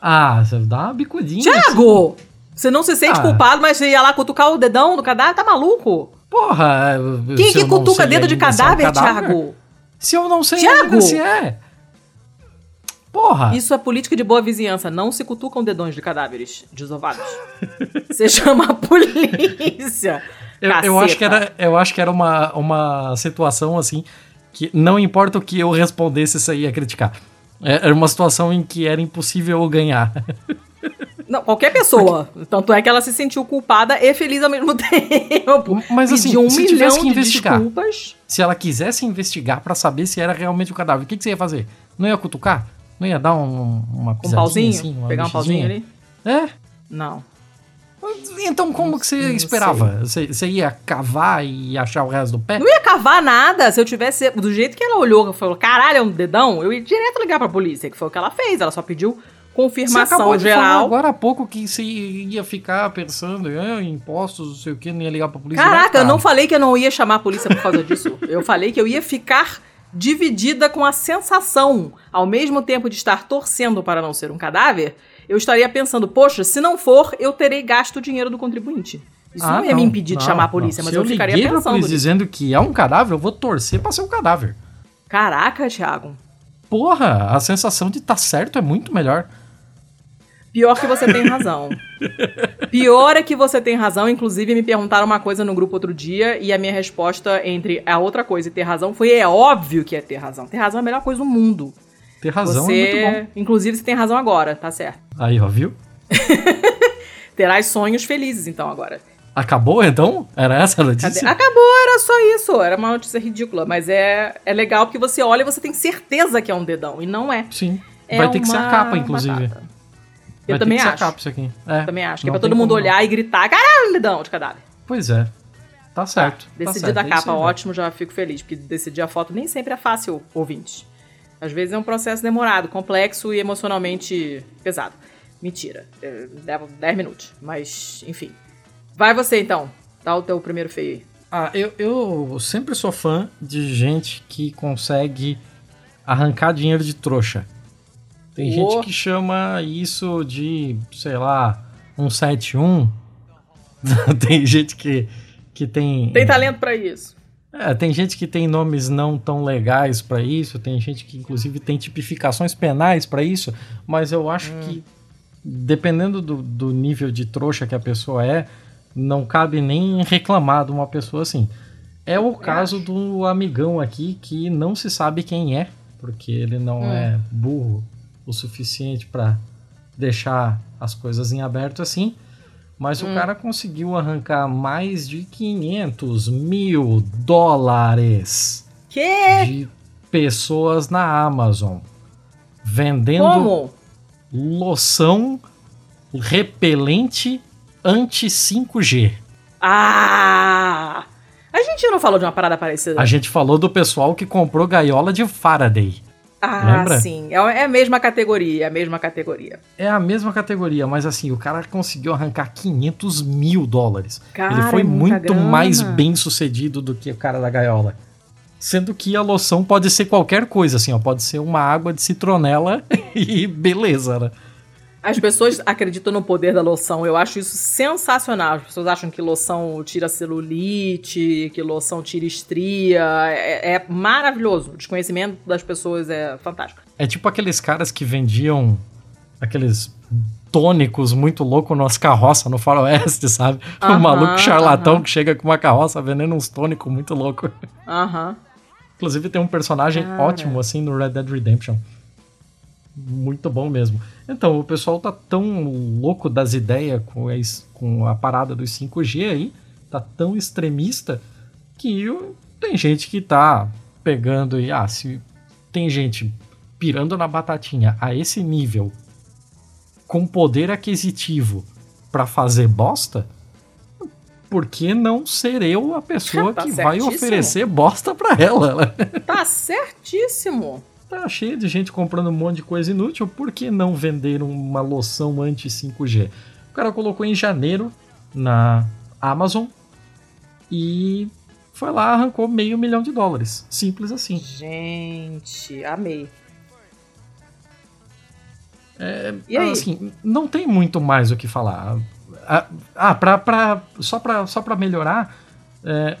Ah, você dá uma bicudinha. Tiago! Assim. Você não se sente ah. culpado, mas você ia lá cutucar o dedão do cadáver? Tá maluco? Porra! Quem que cutuca dedo de cadáver, é cadáver, Thiago? Se eu não sei Thiago. se é. Porra! Isso é política de boa vizinhança. Não se cutucam dedões de cadáveres desovados. Você chama a polícia. Eu, eu, acho que era, eu acho que era uma, uma situação assim que não importa o que eu respondesse, você ia criticar. É, era uma situação em que era impossível ganhar. Não, qualquer pessoa. Porque... Tanto é que ela se sentiu culpada e feliz ao mesmo tempo. Mas assim, um se tivesse que investigar, desculpas. se ela quisesse investigar para saber se era realmente o cadáver, o que, que, você ia fazer? Não ia cutucar? Não ia dar um, uma Um pauzinho? Assim, Pegar um pauzinho ali? É? Não. Então como que você esperava? Você, você ia cavar e achar o resto do pé? Não ia cavar nada. Se eu tivesse. Do jeito que ela olhou, e falou, caralho, é um dedão, eu ia direto ligar pra polícia, que foi o que ela fez. Ela só pediu confirmação você geral. agora há pouco que você ia ficar pensando em impostos, não sei o que, não ia ligar pra polícia. Caraca, eu não falei que eu não ia chamar a polícia por causa disso. eu falei que eu ia ficar dividida com a sensação, ao mesmo tempo de estar torcendo para não ser um cadáver, eu estaria pensando, poxa, se não for, eu terei gasto o dinheiro do contribuinte. Isso ah, não ia não, me impedir não, de chamar a polícia, mas eu, eu ficaria pensando. Pra polícia dizendo que é um cadáver, eu vou torcer para ser um cadáver. Caraca, Thiago. Porra, a sensação de estar tá certo é muito melhor. Pior que você tem razão. Pior é que você tem razão. Inclusive, me perguntaram uma coisa no grupo outro dia e a minha resposta entre a outra coisa e ter razão foi: é óbvio que é ter razão. Ter razão é a melhor coisa do mundo. Ter razão você, é muito bom. Inclusive, você tem razão agora, tá certo. Aí, ó, viu? Terás sonhos felizes, então, agora. Acabou, então? Era essa a notícia? Acabou, era só isso. Era uma notícia ridícula. Mas é, é legal porque você olha e você tem certeza que é um dedão. E não é. Sim. É Vai ter que ser a capa, inclusive. Batata. Eu também acho. isso aqui. É, também acho. Que é pra todo mundo olhar não. e gritar, caralho, lidão de cadáver. Pois é. Tá certo. Tá, decidir tá da capa, ótimo, já fico feliz. Porque decidir a foto nem sempre é fácil, ouvinte. Às vezes é um processo demorado, complexo e emocionalmente pesado. Mentira. É, leva 10 minutos. Mas, enfim. Vai você então. Dá o teu primeiro feio aí. Ah, eu, eu sempre sou fã de gente que consegue arrancar dinheiro de trouxa. Tem oh. gente que chama isso de, sei lá, 171. tem gente que, que tem. Tem talento para isso. É, tem gente que tem nomes não tão legais para isso, tem gente que inclusive tem tipificações penais para isso, mas eu acho hum. que dependendo do, do nível de trouxa que a pessoa é, não cabe nem reclamar de uma pessoa assim. É o caso do amigão aqui que não se sabe quem é, porque ele não hum. é burro o suficiente para deixar as coisas em aberto assim. Mas hum. o cara conseguiu arrancar mais de 500 mil dólares que? de pessoas na Amazon vendendo Como? loção repelente anti-5G. Ah! A gente não falou de uma parada parecida. A gente falou do pessoal que comprou gaiola de Faraday. Ah, Lembra? sim. É, é a mesma categoria, é a mesma categoria. É a mesma categoria, mas assim, o cara conseguiu arrancar 500 mil dólares. Cara, Ele foi é muito grana. mais bem sucedido do que o cara da gaiola. Sendo que a loção pode ser qualquer coisa, assim, ó. Pode ser uma água de citronela e beleza, né? As pessoas acreditam no poder da loção. Eu acho isso sensacional. As pessoas acham que loção tira celulite, que loção tira estria. É, é maravilhoso. O desconhecimento das pessoas é fantástico. É tipo aqueles caras que vendiam aqueles tônicos muito loucos nas carroças no faroeste, sabe? -huh, um maluco charlatão que chega com uma carroça vendendo uns tônicos muito loucos. Aham. Inclusive tem um personagem ótimo, assim, no Red Dead Redemption. Muito bom mesmo. Então, o pessoal tá tão louco das ideias com, a, com a parada dos 5G aí, tá tão extremista, que tem gente que tá pegando e, ah, se tem gente pirando na batatinha a esse nível, com poder aquisitivo para fazer bosta, por que não ser eu a pessoa tá que vai oferecer bosta para ela? Tá certíssimo. Tá cheio de gente comprando um monte de coisa inútil, por que não vender uma loção anti-5G? O cara colocou em janeiro na Amazon e foi lá, arrancou meio milhão de dólares. Simples assim. Gente, amei. É, e aí? Assim, não tem muito mais o que falar. Ah, pra, pra, só para só pra melhorar, é,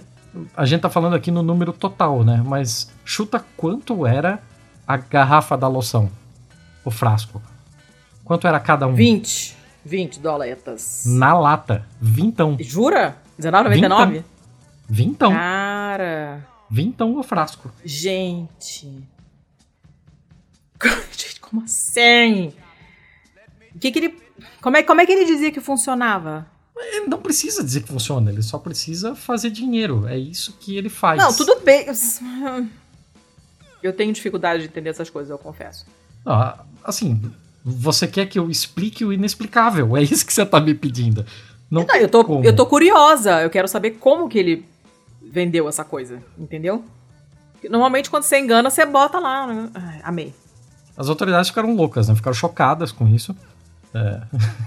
a gente tá falando aqui no número total, né? Mas chuta quanto era a garrafa da loção, o frasco. Quanto era cada um? 20. 20 doletas. Na lata. Vintão. Jura? R$19,99? Vintão. Cara. Vintão o frasco. Gente. Gente, como assim? O que que ele... Como é, como é que ele dizia que funcionava? Ele não precisa dizer que funciona, ele só precisa fazer dinheiro. É isso que ele faz. Não, tudo bem. Eu tenho dificuldade de entender essas coisas, eu confesso. Ah, assim, você quer que eu explique o inexplicável? É isso que você tá me pedindo. Não, não eu, tô, eu tô curiosa. Eu quero saber como que ele vendeu essa coisa, entendeu? Normalmente quando você engana, você bota lá. Né? Amei. As autoridades ficaram loucas, né? Ficaram chocadas com isso. É.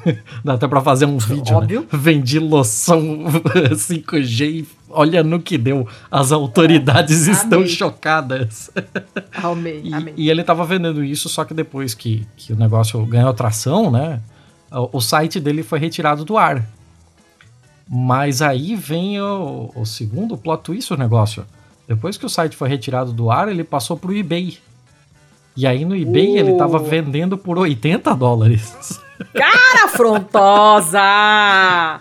Dá até pra fazer um vídeo. Né? Óbvio. Né? Vendi loção 5G e olha no que deu. As autoridades é, estão chocadas. Amei, e, amei. e ele tava vendendo isso, só que depois que, que o negócio ganhou tração, né? O, o site dele foi retirado do ar. Mas aí vem o, o segundo plot twist do negócio. Depois que o site foi retirado do ar, ele passou pro eBay. E aí no eBay uh. ele tava vendendo por 80 dólares. Cara afrontosa!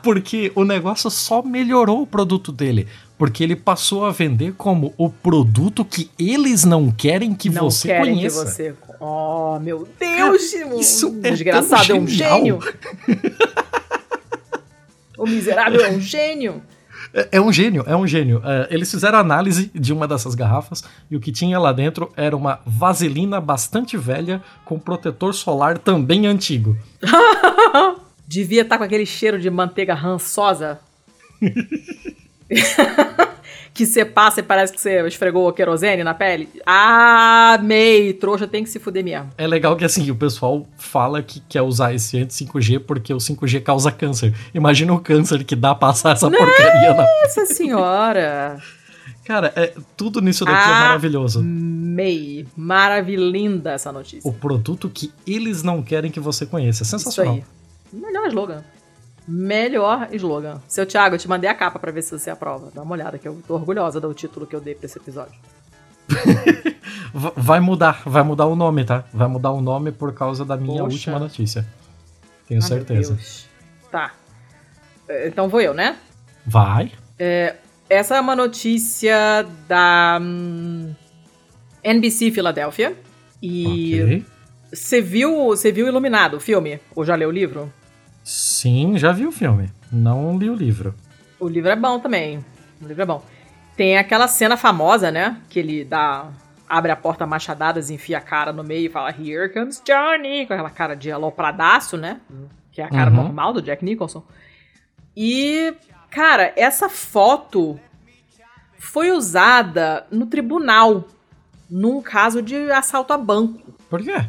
Porque o negócio só melhorou o produto dele. Porque ele passou a vender como o produto que eles não querem que não você querem conheça. Que você... Oh, meu Deus! Cara, isso é desgraçado, é um gênio. o miserável é um gênio. É, é um gênio, é um gênio. É, eles fizeram análise de uma dessas garrafas e o que tinha lá dentro era uma vaselina bastante velha com protetor solar também antigo. Devia estar tá com aquele cheiro de manteiga rançosa. que você passa e parece que você esfregou querosene na pele. Amei! Trouxa tem que se fuder mesmo. É legal que assim, o pessoal fala que quer usar esse anti-5G porque o 5G causa câncer. Imagina o câncer que dá passar essa Nossa porcaria na Nossa senhora! Cara, é, tudo nisso daqui é maravilhoso. Amei. Maravilhinda essa notícia. O produto que eles não querem que você conheça. É sensacional. Isso aí. Melhor slogan. Melhor slogan. Seu Thiago, eu te mandei a capa para ver se você aprova. Dá uma olhada, que eu tô orgulhosa do título que eu dei pra esse episódio. vai mudar, vai mudar o nome, tá? Vai mudar o nome por causa da minha Poxa. última notícia. Tenho ah, certeza. Tá. É, então vou eu, né? Vai. É, essa é uma notícia da hum, NBC Filadélfia. E você okay. viu, você viu Iluminado, o filme? Ou já leu o livro? Sim, já vi o filme. Não li o livro. O livro é bom também. O livro é bom. Tem aquela cena famosa, né? Que ele dá. abre a porta machadadas, enfia a cara no meio e fala Here comes Johnny! Com aquela cara de alopradaço, né? Que é a cara uhum. normal do Jack Nicholson. E, cara, essa foto foi usada no tribunal num caso de assalto a banco. Por quê?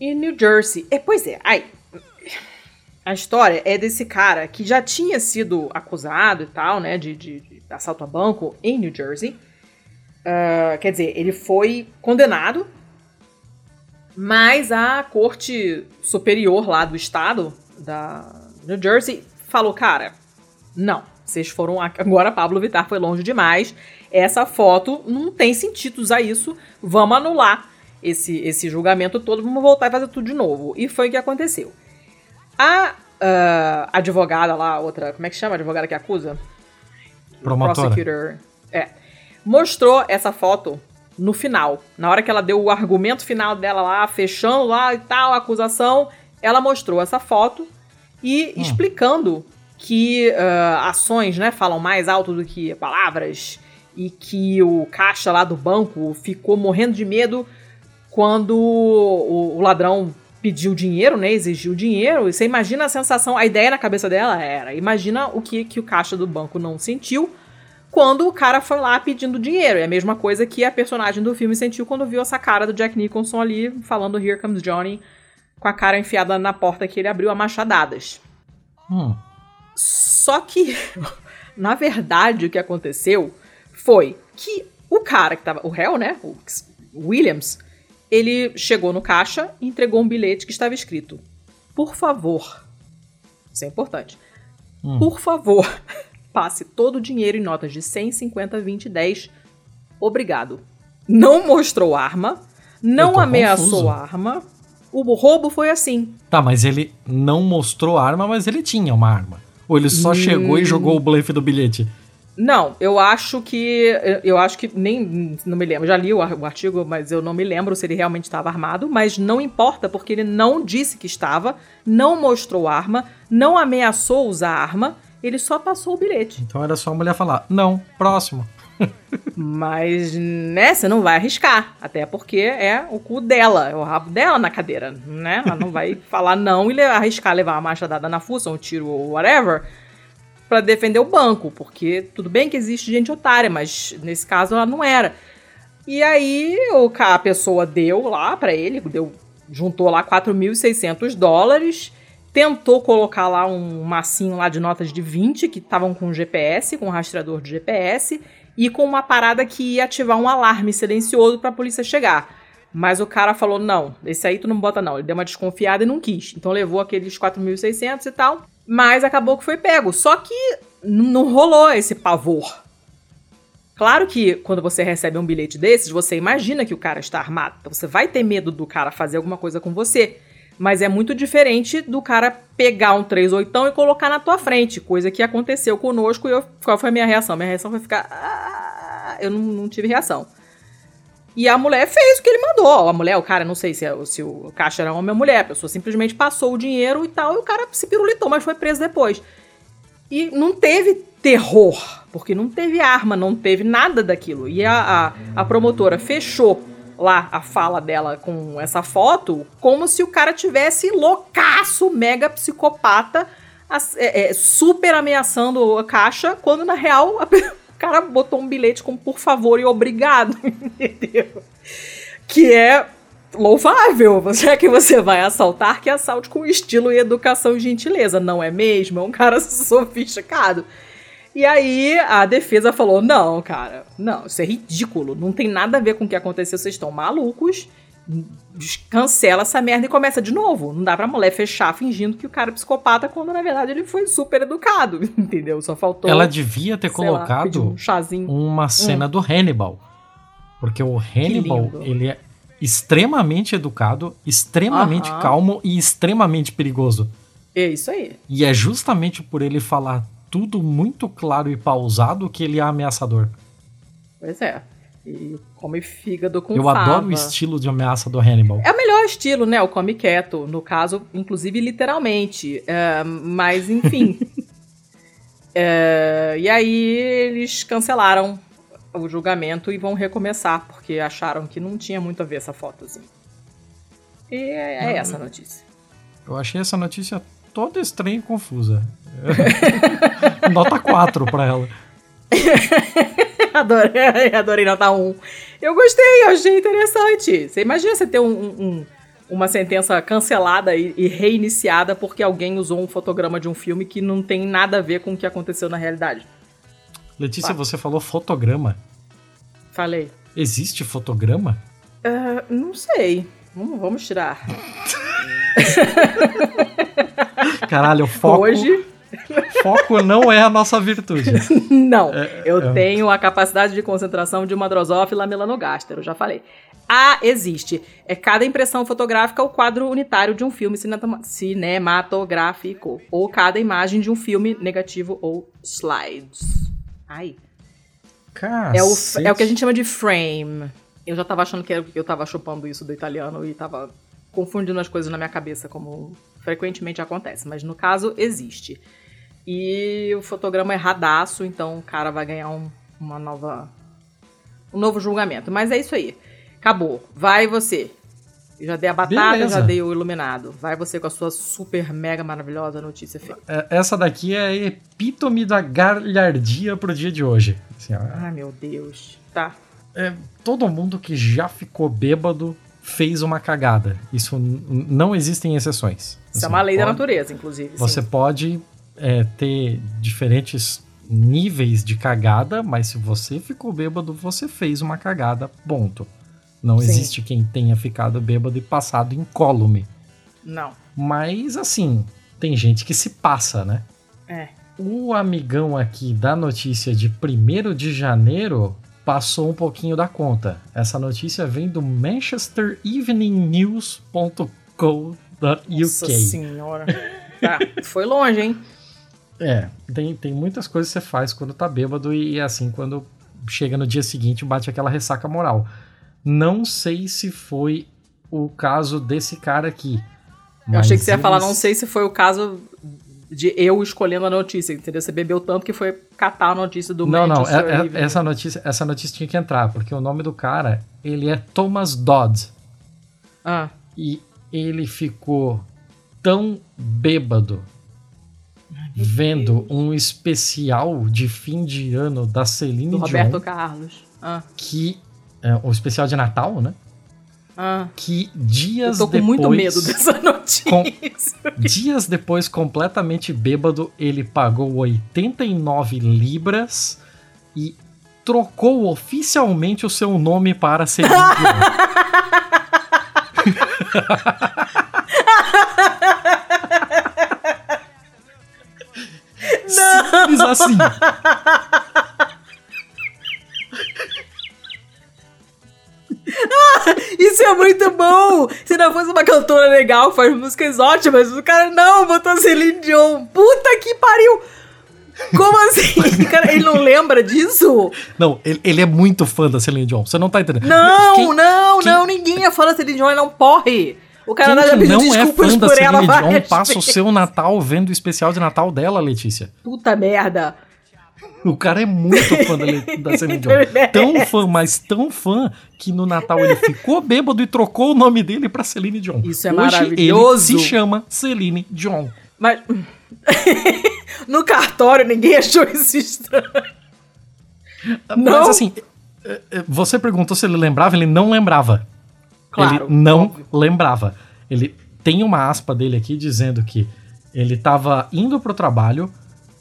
Em New Jersey. É, pois é, aí, a história é desse cara que já tinha sido acusado e tal, né, de, de, de assalto a banco em New Jersey. Uh, quer dizer, ele foi condenado, mas a corte superior lá do estado, da New Jersey, falou: cara, não, vocês foram. Agora Pablo Vittar foi longe demais. Essa foto não tem sentido usar isso. Vamos anular esse, esse julgamento todo, vamos voltar e fazer tudo de novo. E foi o que aconteceu. A uh, advogada lá, outra, como é que chama a advogada que acusa? Promotora. Prosecutor. É. Mostrou essa foto no final. Na hora que ela deu o argumento final dela lá, fechando lá e tal, a acusação, ela mostrou essa foto e hum. explicando que uh, ações, né, falam mais alto do que palavras e que o caixa lá do banco ficou morrendo de medo quando o, o ladrão pediu dinheiro, né? Exigiu dinheiro. E você imagina a sensação, a ideia na cabeça dela era: imagina o que, que o caixa do banco não sentiu quando o cara foi lá pedindo dinheiro. É a mesma coisa que a personagem do filme sentiu quando viu essa cara do Jack Nicholson ali falando Here Comes Johnny com a cara enfiada na porta que ele abriu a machadadas. Hum. Só que, na verdade, o que aconteceu foi que o cara que tava. O réu, né? O Williams, ele chegou no caixa e entregou um bilhete que estava escrito: Por favor. Isso é importante. Hum. Por favor, passe todo o dinheiro em notas de 100, 50, 20 e 10. Obrigado. Não mostrou arma, não ameaçou confuso. arma. O roubo foi assim. Tá, mas ele não mostrou arma, mas ele tinha uma arma. Ou ele só hum... chegou e jogou o blefe do bilhete? Não, eu acho que. Eu acho que nem. Não me lembro. Já li o artigo, mas eu não me lembro se ele realmente estava armado. Mas não importa, porque ele não disse que estava, não mostrou arma, não ameaçou usar arma, ele só passou o bilhete. Então era só a mulher falar: não, próximo. mas, né, você não vai arriscar. Até porque é o cu dela, é o rabo dela na cadeira, né? Ela não vai falar não e arriscar levar uma machadada na fuça, um tiro ou whatever para defender o banco, porque tudo bem que existe gente otária, mas nesse caso ela não era. E aí o, a pessoa deu lá para ele, deu, juntou lá 4.600 dólares, tentou colocar lá um massinho lá de notas de 20 que estavam com GPS, com rastreador de GPS e com uma parada que ia ativar um alarme silencioso para a polícia chegar. Mas o cara falou: "Não, esse aí tu não bota não". Ele deu uma desconfiada e não quis. Então levou aqueles 4.600 e tal mas acabou que foi pego. Só que não rolou esse pavor. Claro que quando você recebe um bilhete desses, você imagina que o cara está armado. Então você vai ter medo do cara fazer alguma coisa com você. Mas é muito diferente do cara pegar um 38 e colocar na tua frente, coisa que aconteceu conosco e eu, qual foi a minha reação? Minha reação foi ficar. Ah, eu não, não tive reação. E a mulher fez o que ele mandou. A mulher, o cara, não sei se, é, se o caixa era homem ou mulher, a pessoa simplesmente passou o dinheiro e tal, e o cara se pirulitou, mas foi preso depois. E não teve terror, porque não teve arma, não teve nada daquilo. E a, a, a promotora fechou lá a fala dela com essa foto como se o cara tivesse loucaço, mega psicopata, é, é, super ameaçando a caixa, quando na real a, cara botou um bilhete com por favor e obrigado, entendeu? Que é louvável. Você é que você vai assaltar, que assalte com estilo e educação e gentileza, não é mesmo? É um cara sofisticado. E aí a defesa falou: não, cara, não, isso é ridículo, não tem nada a ver com o que aconteceu, vocês estão malucos cancela essa merda e começa de novo. Não dá pra mulher fechar fingindo que o cara é psicopata quando na verdade ele foi super educado, entendeu? Só faltou. Ela devia ter colocado lá, um chazinho. uma cena hum. do Hannibal. Porque o Hannibal, ele é extremamente educado, extremamente Aham. calmo e extremamente perigoso. É isso aí. E é justamente por ele falar tudo muito claro e pausado que ele é ameaçador. Pois é. E come fígado com Eu fava. adoro o estilo de ameaça do Hannibal. É o melhor estilo, né? O come quieto. No caso, inclusive literalmente. Uh, mas, enfim. uh, e aí eles cancelaram o julgamento e vão recomeçar, porque acharam que não tinha muito a ver essa fotozinha. E é, é essa a notícia. Eu achei essa notícia toda estranha e confusa. Nota 4 pra ela. adorei, adorei nota 1. Eu gostei, eu achei interessante. Você imagina você ter um, um, uma sentença cancelada e, e, reiniciada porque alguém usou um fotograma de um filme que não tem nada a ver com o que aconteceu na realidade. Letícia, você falou fotograma. Falei. Existe fotograma? Uh, não sei. Vamos, vamos tirar. Caralho, foco. Hoje Foco não é a nossa virtude. não. É, eu é... tenho a capacidade de concentração de uma drosófila melanogaster, eu já falei. Ah, existe. É cada impressão fotográfica o quadro unitário de um filme cinematográfico. Ou cada imagem de um filme negativo ou slides. Ai. É o, é o que a gente chama de frame. Eu já tava achando que eu tava chupando isso do italiano e tava confundindo as coisas na minha cabeça, como frequentemente acontece. Mas no caso, existe. E o fotograma é radaço, então o cara vai ganhar um, uma nova. um novo julgamento. Mas é isso aí. Acabou. Vai você. Já dei a batata, Beleza. já dei o iluminado. Vai você com a sua super mega maravilhosa notícia, Fê. É, essa daqui é a epítome da galhardia pro dia de hoje. Assim, Ai, meu Deus. Tá. É, todo mundo que já ficou bêbado fez uma cagada. Isso não existem exceções. Isso é uma lei pode, da natureza, inclusive. Você sim. pode é, ter diferentes níveis de cagada, mas se você ficou bêbado, você fez uma cagada, ponto. Não Sim. existe quem tenha ficado bêbado e passado incólume. Não. Mas, assim, tem gente que se passa, né? É. O amigão aqui da notícia de 1 de janeiro passou um pouquinho da conta. Essa notícia vem do Manchester Evening News.co.uk. Nossa senhora. tá, foi longe, hein? É, tem, tem muitas coisas que você faz quando tá bêbado e assim, quando chega no dia seguinte bate aquela ressaca moral. Não sei se foi o caso desse cara aqui. Eu achei que você eles... ia falar, não sei se foi o caso de eu escolhendo a notícia, entendeu? Você bebeu tanto que foi catar a notícia do Não, não, é, é, essa notícia, essa notícia tinha que entrar, porque o nome do cara, ele é Thomas Dodd. Ah. E ele ficou tão bêbado vendo um especial de fim de ano da Celine do. Roberto Carlos. Ah. Que é, o especial de Natal, né? Ah. Que dias depois. Eu tô com depois, muito medo dessa notícia. Com, dias depois, completamente bêbado, ele pagou 89 libras e trocou oficialmente o seu nome para Celine Dion. Simples assim. Isso é muito bom! Se não fosse uma cantora legal, faz músicas ótimas, o cara não botou Celine Dion. Puta que pariu! Como assim? cara, ele não lembra disso? Não, ele, ele, é muito fã da Celine Dion. Você não tá entendendo. Não, quem, não, quem... não, ninguém é fã da Celine Dion, ele não porre. O cara Quem que não é fã da Celine Dion passa vezes. o seu Natal vendo o especial de Natal dela, Letícia. Puta merda. O cara é muito fã da, da Celine Dion. Tão fã, mas tão fã, que no Natal ele ficou bêbado e trocou o nome dele pra Celine Dion. Isso é Hoje maravilhoso. ele se chama Celine Dion. Mas no cartório ninguém achou isso estranho. Não? Mas assim, é, é, você perguntou se ele lembrava, ele não lembrava. Claro, ele não óbvio. lembrava. Ele tem uma aspa dele aqui dizendo que ele estava indo pro trabalho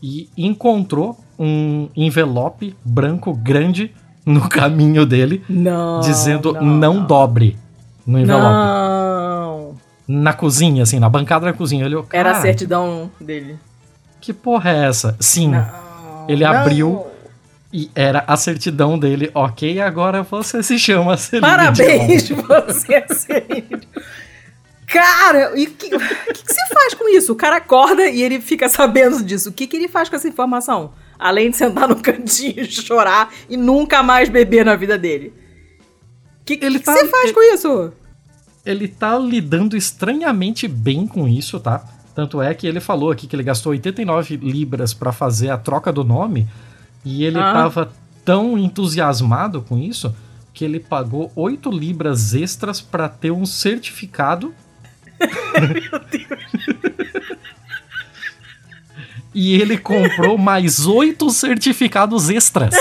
e encontrou um envelope branco grande no caminho dele, não, dizendo não, não, não. dobre no envelope. Não. Na cozinha, assim, na bancada da cozinha. Ele, Era a certidão dele. Que porra é essa? Sim. ele abriu e era a certidão dele. Ok, agora você se chama Celine Parabéns, você é Celine Cara, e o que, que, que, você faz com isso? O cara acorda e ele fica sabendo disso. O que, que ele faz com essa informação? Além de sentar no cantinho, chorar e nunca mais beber na vida dele. O que, ele que, tá, que você faz ele, com isso? Ele tá lidando estranhamente bem com isso, tá? Tanto é que ele falou aqui que ele gastou 89 libras para fazer a troca do nome e ele ah. tava tão entusiasmado com isso que ele pagou 8 libras extras para ter um certificado. Meu Deus. e ele comprou mais 8 certificados extras.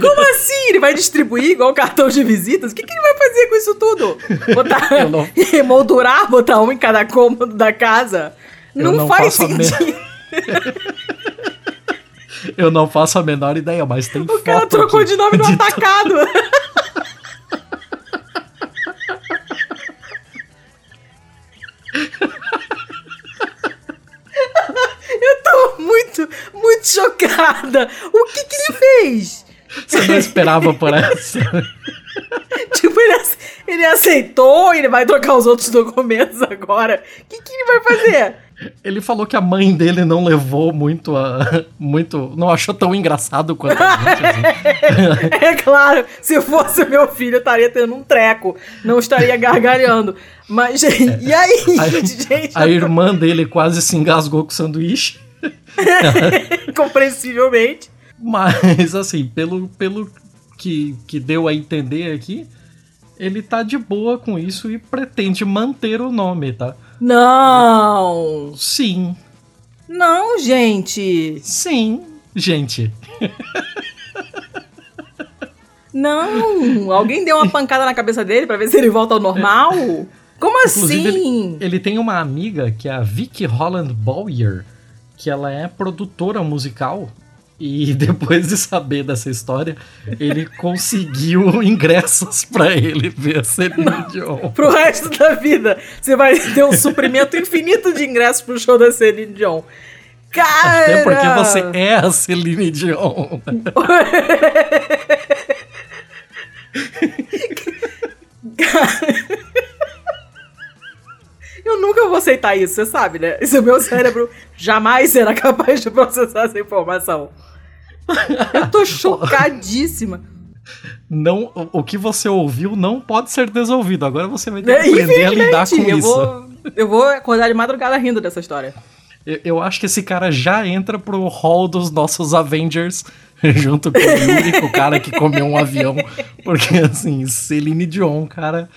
Como assim? Ele vai distribuir igual cartão de visitas? O que, que ele vai fazer com isso tudo? Botar, emoldurar, botar um em cada cômodo da casa? Não, não faz sentido. Eu não faço a menor ideia, mas tem o cara trocou de nome no atacado. muito, chocada. O que que ele fez? Você não esperava por essa? tipo, ele, ele aceitou, ele vai trocar os outros documentos agora. O que, que ele vai fazer? Ele falou que a mãe dele não levou muito a. muito. não achou tão engraçado quanto a gente. Assim. é claro, se fosse meu filho, eu estaria tendo um treco. Não estaria gargalhando. Mas, gente, é. e aí, a, gente? A irmã dele quase se engasgou com o sanduíche. Compreensivelmente. Mas, assim, pelo, pelo que, que deu a entender aqui, ele tá de boa com isso e pretende manter o nome, tá? Não! Sim. Não, gente! Sim, gente. Não! Alguém deu uma pancada na cabeça dele para ver se ele volta ao normal? Como Inclusive, assim? Ele, ele, tem uma amiga que é a Vicky Holland Bowyer, que ela é produtora musical. E depois de saber dessa história, ele conseguiu ingressos para ele ver a Celine Dion. Pro resto da vida. Você vai ter um suprimento infinito de ingressos pro show da Celine Dion. Cara! Até porque você é a Celine Dion. Aceitar isso, você sabe, né? Isso, meu cérebro jamais será capaz de processar essa informação. Eu tô chocadíssima. Não, o que você ouviu não pode ser desolvido. Agora você vai ter que aprender a lidar com eu isso. Vou, eu vou acordar de madrugada rindo dessa história. Eu, eu acho que esse cara já entra pro hall dos nossos Avengers junto com o Yuri, o cara que comeu um avião. Porque, assim, Celine Dion, cara,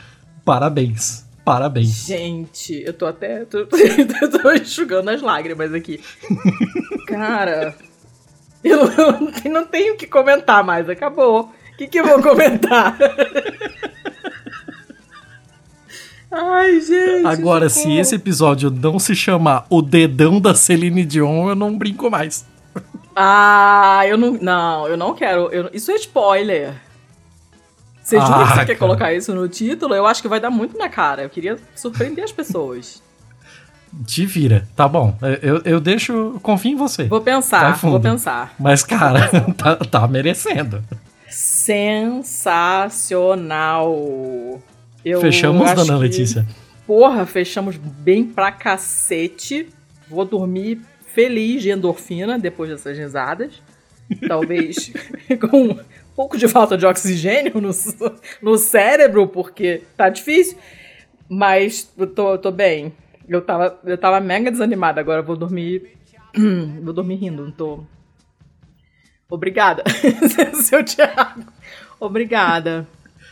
parabéns. Parabéns. Gente, eu tô até. Tô, tô, enxugando as lágrimas aqui. Cara. Eu não, não tenho o que comentar mais, acabou. O que, que eu vou comentar? Ai, gente. Agora, se esse episódio não se chamar O Dedão da Celine Dion, eu não brinco mais. Ah, eu não. Não, eu não quero. Eu, isso é spoiler. Você ah, jura que você cara. quer colocar isso no título? Eu acho que vai dar muito na cara. Eu queria surpreender as pessoas. Te vira, tá bom. Eu, eu deixo. Confio em você. Vou pensar, vou pensar. Mas, cara, tá, tá merecendo. Sensacional. Eu fechamos, dona Letícia? porra, fechamos bem pra cacete. Vou dormir feliz de endorfina depois dessas risadas. Talvez com pouco de falta de oxigênio no, no cérebro, porque tá difícil. Mas eu tô, tô bem. Eu tava, eu tava mega desanimada, agora eu vou dormir. vou dormir rindo, não tô. Obrigada, seu Thiago. Obrigada.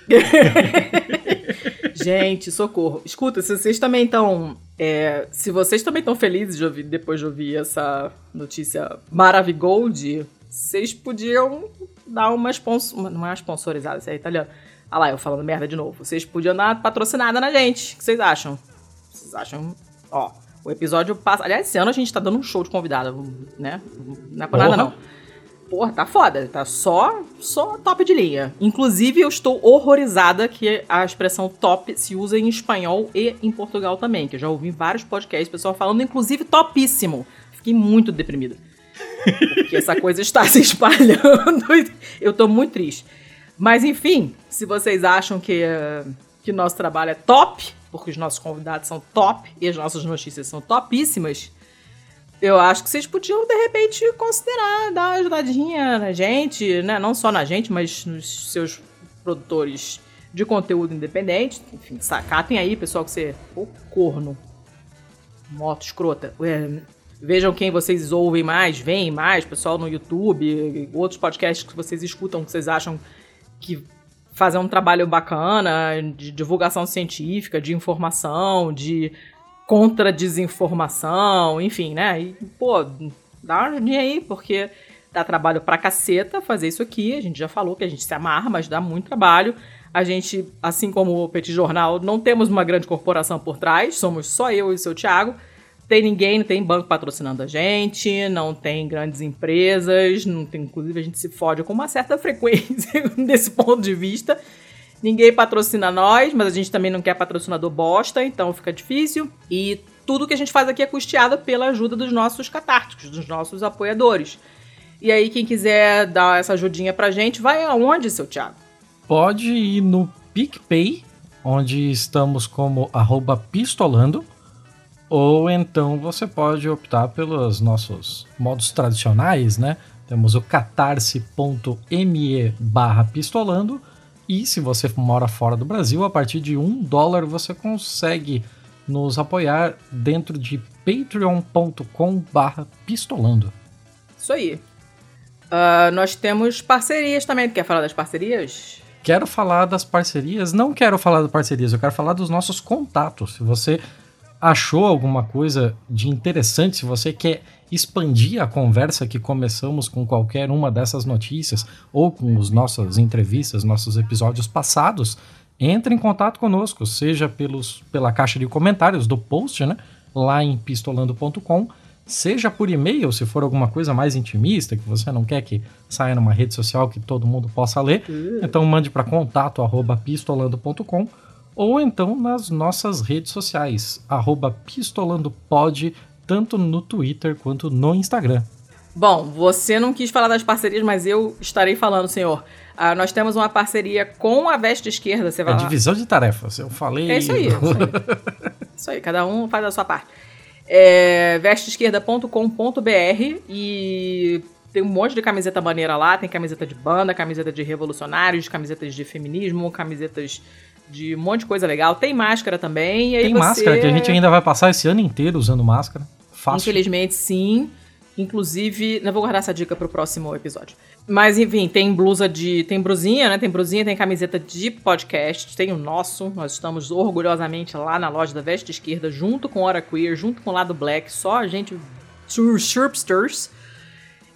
Gente, socorro. Escuta, se vocês também estão. É, se vocês também estão felizes de ouvir, depois de ouvir essa notícia maravigold, vocês podiam dar uma sponsor. Não é uma sponsorizada, isso é italiano. Ah lá, eu falando merda de novo. Vocês podiam dar uma patrocinada na gente. O que vocês acham? Vocês acham. Ó, o episódio passa. Aliás, esse ano a gente tá dando um show de convidado, né? Não é por nada, não porra, tá foda, tá só, só top de linha. Inclusive, eu estou horrorizada que a expressão top se usa em espanhol e em Portugal também, que eu já ouvi vários podcasts, pessoal falando, inclusive, topíssimo. Fiquei muito deprimida. Porque essa coisa está se espalhando. eu tô muito triste. Mas, enfim, se vocês acham que, uh, que nosso trabalho é top, porque os nossos convidados são top e as nossas notícias são topíssimas, eu acho que vocês podiam, de repente, considerar dar uma ajudadinha na gente, né? Não só na gente, mas nos seus produtores de conteúdo independente. Enfim, sacatem aí, pessoal, que você. Ô, corno. Moto escrota. É, vejam quem vocês ouvem mais, veem mais, pessoal no YouTube, outros podcasts que vocês escutam, que vocês acham que fazem um trabalho bacana de divulgação científica, de informação, de contra desinformação, enfim, né? E, pô, dá uma ajudinha aí, porque dá trabalho pra caceta fazer isso aqui. A gente já falou que a gente se amarra, mas dá muito trabalho. A gente, assim como o Petit Jornal, não temos uma grande corporação por trás, somos só eu e o seu Thiago. Tem ninguém, não tem banco patrocinando a gente, não tem grandes empresas, não tem, inclusive a gente se fode com uma certa frequência desse ponto de vista. Ninguém patrocina nós, mas a gente também não quer patrocinador bosta, então fica difícil. E tudo que a gente faz aqui é custeado pela ajuda dos nossos catárticos, dos nossos apoiadores. E aí, quem quiser dar essa ajudinha pra gente, vai aonde, seu Thiago? Pode ir no PicPay, onde estamos como pistolando. Ou então você pode optar pelos nossos modos tradicionais, né? Temos o catarse.me barra pistolando e se você mora fora do Brasil, a partir de um dólar você consegue nos apoiar dentro de patreon.com/pistolando. Isso aí. Uh, nós temos parcerias também. Quer falar das parcerias? quero falar das parcerias, não quero falar das parcerias, eu quero falar dos nossos contatos. Se você achou alguma coisa de interessante, se você quer expandir a conversa que começamos com qualquer uma dessas notícias ou com as nossas entrevistas, nossos episódios passados, entre em contato conosco, seja pelos, pela caixa de comentários do post, né, lá em pistolando.com, seja por e-mail, se for alguma coisa mais intimista, que você não quer que saia numa rede social que todo mundo possa ler, então mande para contato@pistolando.com ou então nas nossas redes sociais, pistolandopod, tanto no Twitter quanto no Instagram. Bom, você não quis falar das parcerias, mas eu estarei falando, senhor. Uh, nós temos uma parceria com a Veste Esquerda. Você vai é divisão de tarefas, eu falei. É isso aí. É isso aí. isso aí, cada um faz a sua parte. É vesteesquerda.com.br e tem um monte de camiseta maneira lá. Tem camiseta de banda, camiseta de revolucionários, camisetas de feminismo, camisetas de um monte de coisa legal. Tem máscara também. tem você... máscara, que a gente ainda vai passar esse ano inteiro usando máscara. Fácil. Infelizmente, sim. Inclusive, não vou guardar essa dica pro próximo episódio. Mas, enfim, tem blusa de. Tem brusinha, né? Tem brusinha, tem camiseta de podcast, tem o nosso. Nós estamos orgulhosamente lá na loja da Veste Esquerda, junto com Hora Queer, junto com o Lado Black, só a gente. Surpsters.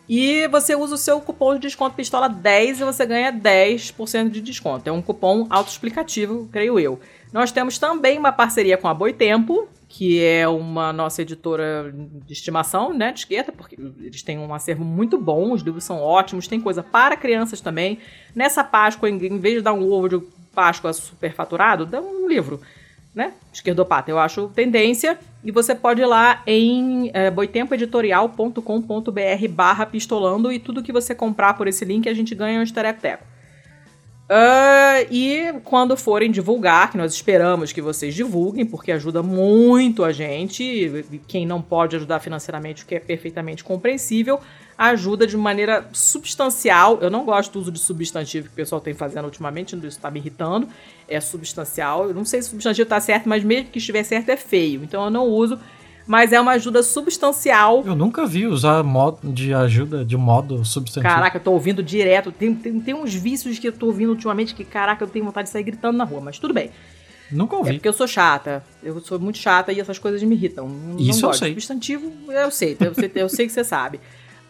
E você usa o seu cupom de desconto Pistola 10 e você ganha 10% de desconto. É um cupom autoexplicativo, creio eu. Nós temos também uma parceria com a Boitempo, que é uma nossa editora de estimação, né, de esquerda, porque eles têm um acervo muito bom, os livros são ótimos, tem coisa para crianças também. Nessa Páscoa, em vez de dar um ovo de Páscoa superfaturado, dá um livro né? Esquerdopata, eu acho tendência. E você pode ir lá em é, boitempoeditorial.com.br barra pistolando e tudo que você comprar por esse link a gente ganha um esterecoteco. Uh, e quando forem divulgar, que nós esperamos que vocês divulguem, porque ajuda muito a gente. Quem não pode ajudar financeiramente, o que é perfeitamente compreensível, ajuda de maneira substancial. Eu não gosto do uso de substantivo que o pessoal tem fazendo ultimamente, isso está me irritando. É substancial. Eu não sei se o substantivo está certo, mas mesmo que estiver certo é feio. Então eu não uso. Mas é uma ajuda substancial. Eu nunca vi usar modo de ajuda de modo substantivo. Caraca, eu tô ouvindo direto. Tem, tem, tem uns vícios que eu tô ouvindo ultimamente que, caraca, eu tenho vontade de sair gritando na rua, mas tudo bem. Nunca ouvi. É porque eu sou chata. Eu sou muito chata e essas coisas me irritam. Isso não eu sei. Substantivo, eu sei. Eu sei, eu sei que você sabe.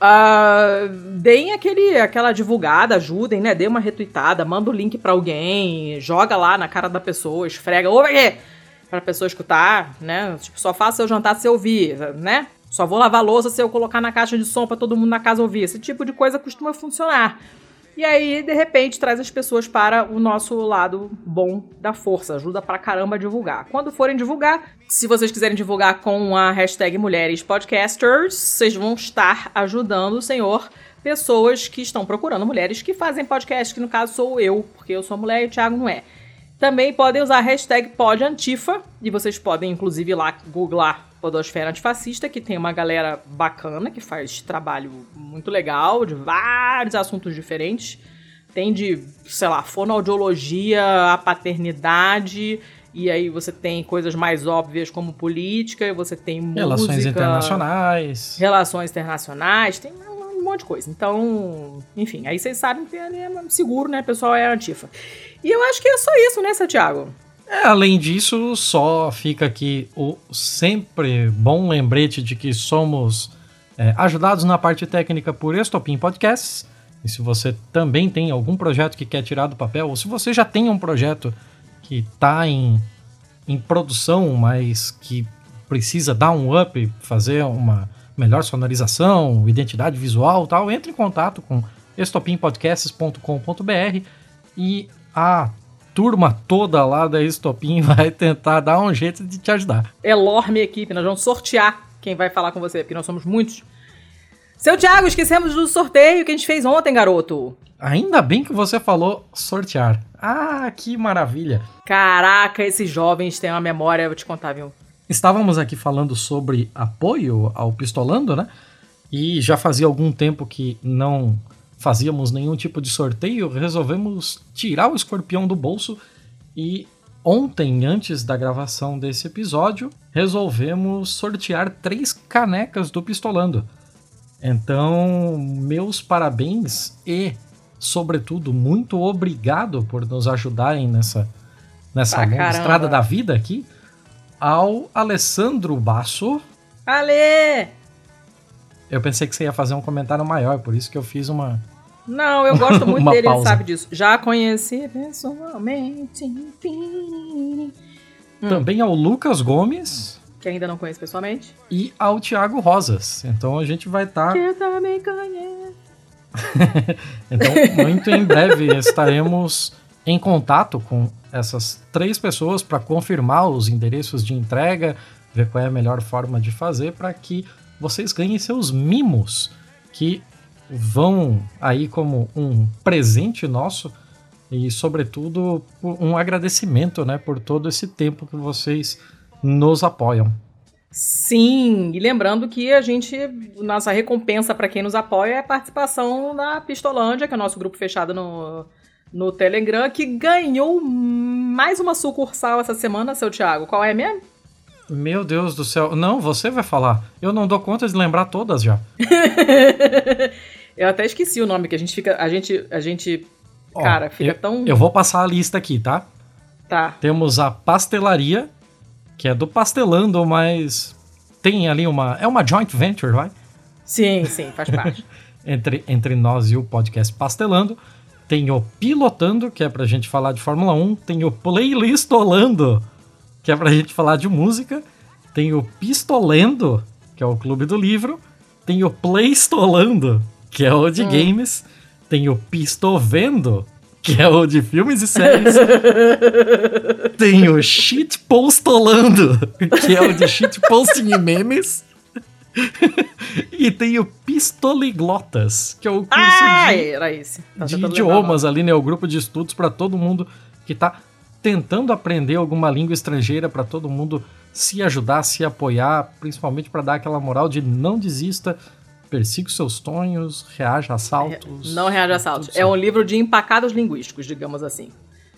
Uh, deem aquele, aquela divulgada, ajudem, né? Dê uma retweetada, manda o link para alguém, joga lá na cara da pessoa, esfrega, ô, aqui! Pra pessoa escutar, né? Tipo, só faça seu jantar se ouvir, né? Só vou lavar louça se eu colocar na caixa de som para todo mundo na casa ouvir. Esse tipo de coisa costuma funcionar. E aí, de repente, traz as pessoas para o nosso lado bom da força. Ajuda pra caramba a divulgar. Quando forem divulgar, se vocês quiserem divulgar com a hashtag Mulheres Podcasters, vocês vão estar ajudando o senhor pessoas que estão procurando mulheres que fazem podcast, que no caso sou eu, porque eu sou mulher e o Thiago não é. Também podem usar a hashtag PodAntifa, e vocês podem, inclusive, lá googlar Podosfera Antifascista, que tem uma galera bacana, que faz trabalho muito legal, de vários assuntos diferentes. Tem de, sei lá, fonoaudiologia, a paternidade, e aí você tem coisas mais óbvias como política, e você tem Relações música, internacionais. Relações internacionais, tem um monte de coisa. Então, enfim, aí vocês sabem que é seguro, né? O pessoal é antifa. E eu acho que é só isso, né, Santiago? É, além disso, só fica aqui o sempre bom lembrete de que somos é, ajudados na parte técnica por Estopim Podcasts. E se você também tem algum projeto que quer tirar do papel, ou se você já tem um projeto que está em, em produção, mas que precisa dar um up, fazer uma melhor sonorização, identidade visual tal, entre em contato com estopimpodcasts.com.br e a turma toda lá da Estopim vai tentar dar um jeito de te ajudar. Enorme equipe, nós vamos sortear quem vai falar com você, porque nós somos muitos. Seu Thiago, esquecemos do sorteio que a gente fez ontem, garoto. Ainda bem que você falou sortear. Ah, que maravilha. Caraca, esses jovens têm uma memória, eu vou te contar, viu? Estávamos aqui falando sobre apoio ao Pistolando, né? E já fazia algum tempo que não fazíamos nenhum tipo de sorteio, resolvemos tirar o escorpião do bolso e ontem, antes da gravação desse episódio, resolvemos sortear três canecas do Pistolando. Então, meus parabéns e sobretudo, muito obrigado por nos ajudarem nessa, nessa longa estrada da vida aqui. Ao Alessandro Basso. Ale! Eu pensei que você ia fazer um comentário maior, por isso que eu fiz uma. Não, eu gosto muito dele, pausa. ele sabe disso. Já conheci pessoalmente. Hum. Também ao Lucas Gomes. Que ainda não conheço pessoalmente. E ao Thiago Rosas. Então a gente vai estar. Tá... Que eu também conheço. então, muito em breve estaremos em contato com essas três pessoas para confirmar os endereços de entrega, ver qual é a melhor forma de fazer para que vocês ganhem seus mimos que vão aí como um presente nosso e sobretudo um agradecimento, né, por todo esse tempo que vocês nos apoiam. Sim, e lembrando que a gente, nossa recompensa para quem nos apoia é a participação na Pistolândia, que é o nosso grupo fechado no, no Telegram, que ganhou mais uma sucursal essa semana, seu Thiago. Qual é mesmo? Meu Deus do céu. Não, você vai falar. Eu não dou conta de lembrar todas já. eu até esqueci o nome, que a gente fica. A gente. A gente. cara, fica eu, tão. Eu vou passar a lista aqui, tá? Tá. Temos a pastelaria, que é do Pastelando, mas tem ali uma. É uma joint venture, vai? Sim, sim, faz parte. entre, entre nós e o podcast Pastelando. Tem o Pilotando, que é pra gente falar de Fórmula 1. Tem o Playlistolando, que é pra gente falar de música. Tem o Pistolendo, que é o clube do livro. Tem o Playstolando, que é o de hum. games. Tem o Pistovendo, que é o de filmes e séries. Tem o Shitpostolando, que é o de shitposting e memes. e tem o Pistoliglotas, que é o curso ah, de, de idiomas ali, né? O grupo de estudos para todo mundo que tá tentando aprender alguma língua estrangeira, para todo mundo se ajudar, se apoiar, principalmente para dar aquela moral de não desista, persiga os seus sonhos, reaja a assaltos. Não reaja a assaltos. É um livro de empacados linguísticos, digamos assim.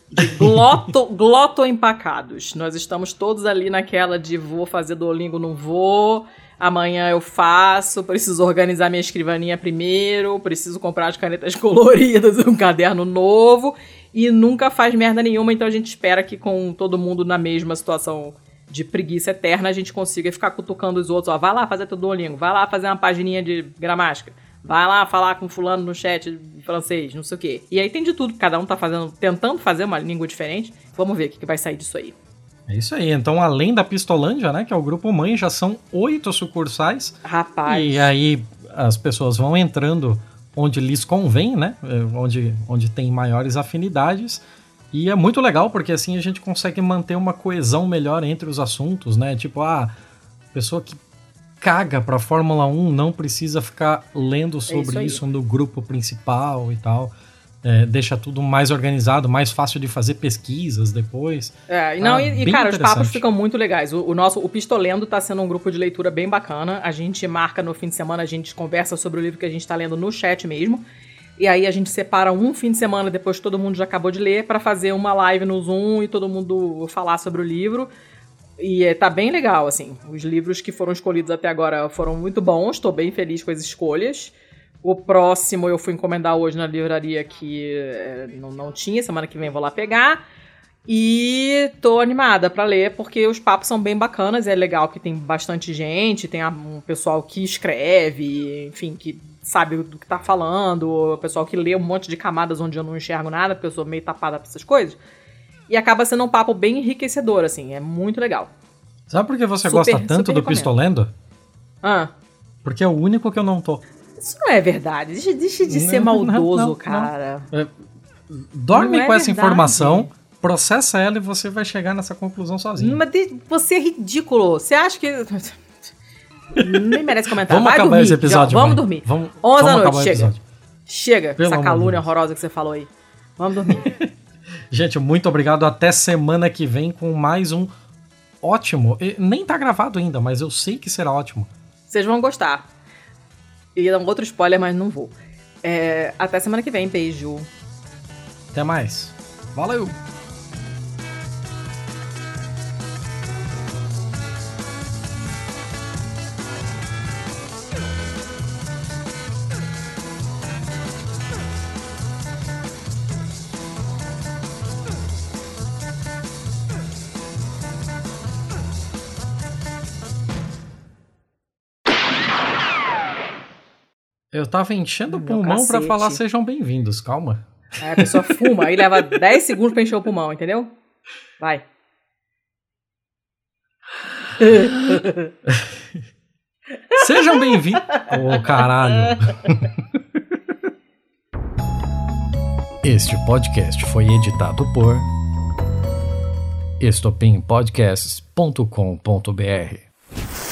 De gloto, gloto empacados. Nós estamos todos ali naquela de vou fazer Duolingo, não vou. Amanhã eu faço, preciso organizar minha escrivaninha primeiro, preciso comprar as canetas coloridas, um caderno novo, e nunca faz merda nenhuma, então a gente espera que com todo mundo na mesma situação de preguiça eterna, a gente consiga ficar cutucando os outros, ó, vai lá fazer teu Duolingo, vai lá fazer uma pagininha de gramática, vai lá falar com fulano no chat francês, não sei o quê. E aí tem de tudo, cada um tá fazendo, tentando fazer uma língua diferente. Vamos ver o que, que vai sair disso aí. É isso aí. Então, além da Pistolândia, né, que é o grupo mãe, já são oito sucursais. Rapaz. E aí as pessoas vão entrando onde lhes convém, né? Onde, onde tem maiores afinidades. E é muito legal porque assim a gente consegue manter uma coesão melhor entre os assuntos, né? Tipo, a ah, pessoa que caga pra Fórmula 1 não precisa ficar lendo sobre é isso, isso no grupo principal e tal. É, deixa tudo mais organizado, mais fácil de fazer pesquisas depois. É, não, ah, e, e cara, os papos ficam muito legais. O, o, nosso, o Pistolendo tá sendo um grupo de leitura bem bacana. A gente marca no fim de semana, a gente conversa sobre o livro que a gente tá lendo no chat mesmo. E aí a gente separa um fim de semana depois que todo mundo já acabou de ler para fazer uma live no Zoom e todo mundo falar sobre o livro. E é, tá bem legal, assim. Os livros que foram escolhidos até agora foram muito bons, tô bem feliz com as escolhas. O próximo eu fui encomendar hoje na livraria que é, não, não tinha, semana que vem vou lá pegar. E tô animada para ler, porque os papos são bem bacanas, é legal que tem bastante gente, tem um pessoal que escreve, enfim, que sabe do que tá falando, o pessoal que lê um monte de camadas onde eu não enxergo nada, porque eu sou meio tapada pra essas coisas. E acaba sendo um papo bem enriquecedor, assim, é muito legal. Sabe por que você super, gosta tanto do Pistolendo? Ah. Porque é o único que eu não tô. Isso não é verdade. Deixa, deixa de não, ser maldoso, não, não, cara. É, dorme é com essa informação, processa ela e você vai chegar nessa conclusão sozinho. Mas você é ridículo. Você acha que. Nem merece comentar. Vamos Vai acabar dormir, esse episódio. Vamos dormir. Vamos, 11 da noite, chega. Chega, Pelo essa calúnia horrorosa que você falou aí. Vamos dormir. Gente, muito obrigado. Até semana que vem com mais um ótimo. Nem tá gravado ainda, mas eu sei que será ótimo. Vocês vão gostar. E dar um outro spoiler, mas não vou. É, até semana que vem. Beijo. Até mais. Valeu! Eu tava enchendo o pulmão para falar sejam bem-vindos, calma. Aí a pessoa fuma, aí leva 10 segundos pra encher o pulmão, entendeu? Vai. Sejam bem-vindos. Ô, oh, caralho. Este podcast foi editado por estopimpodcasts.com.br.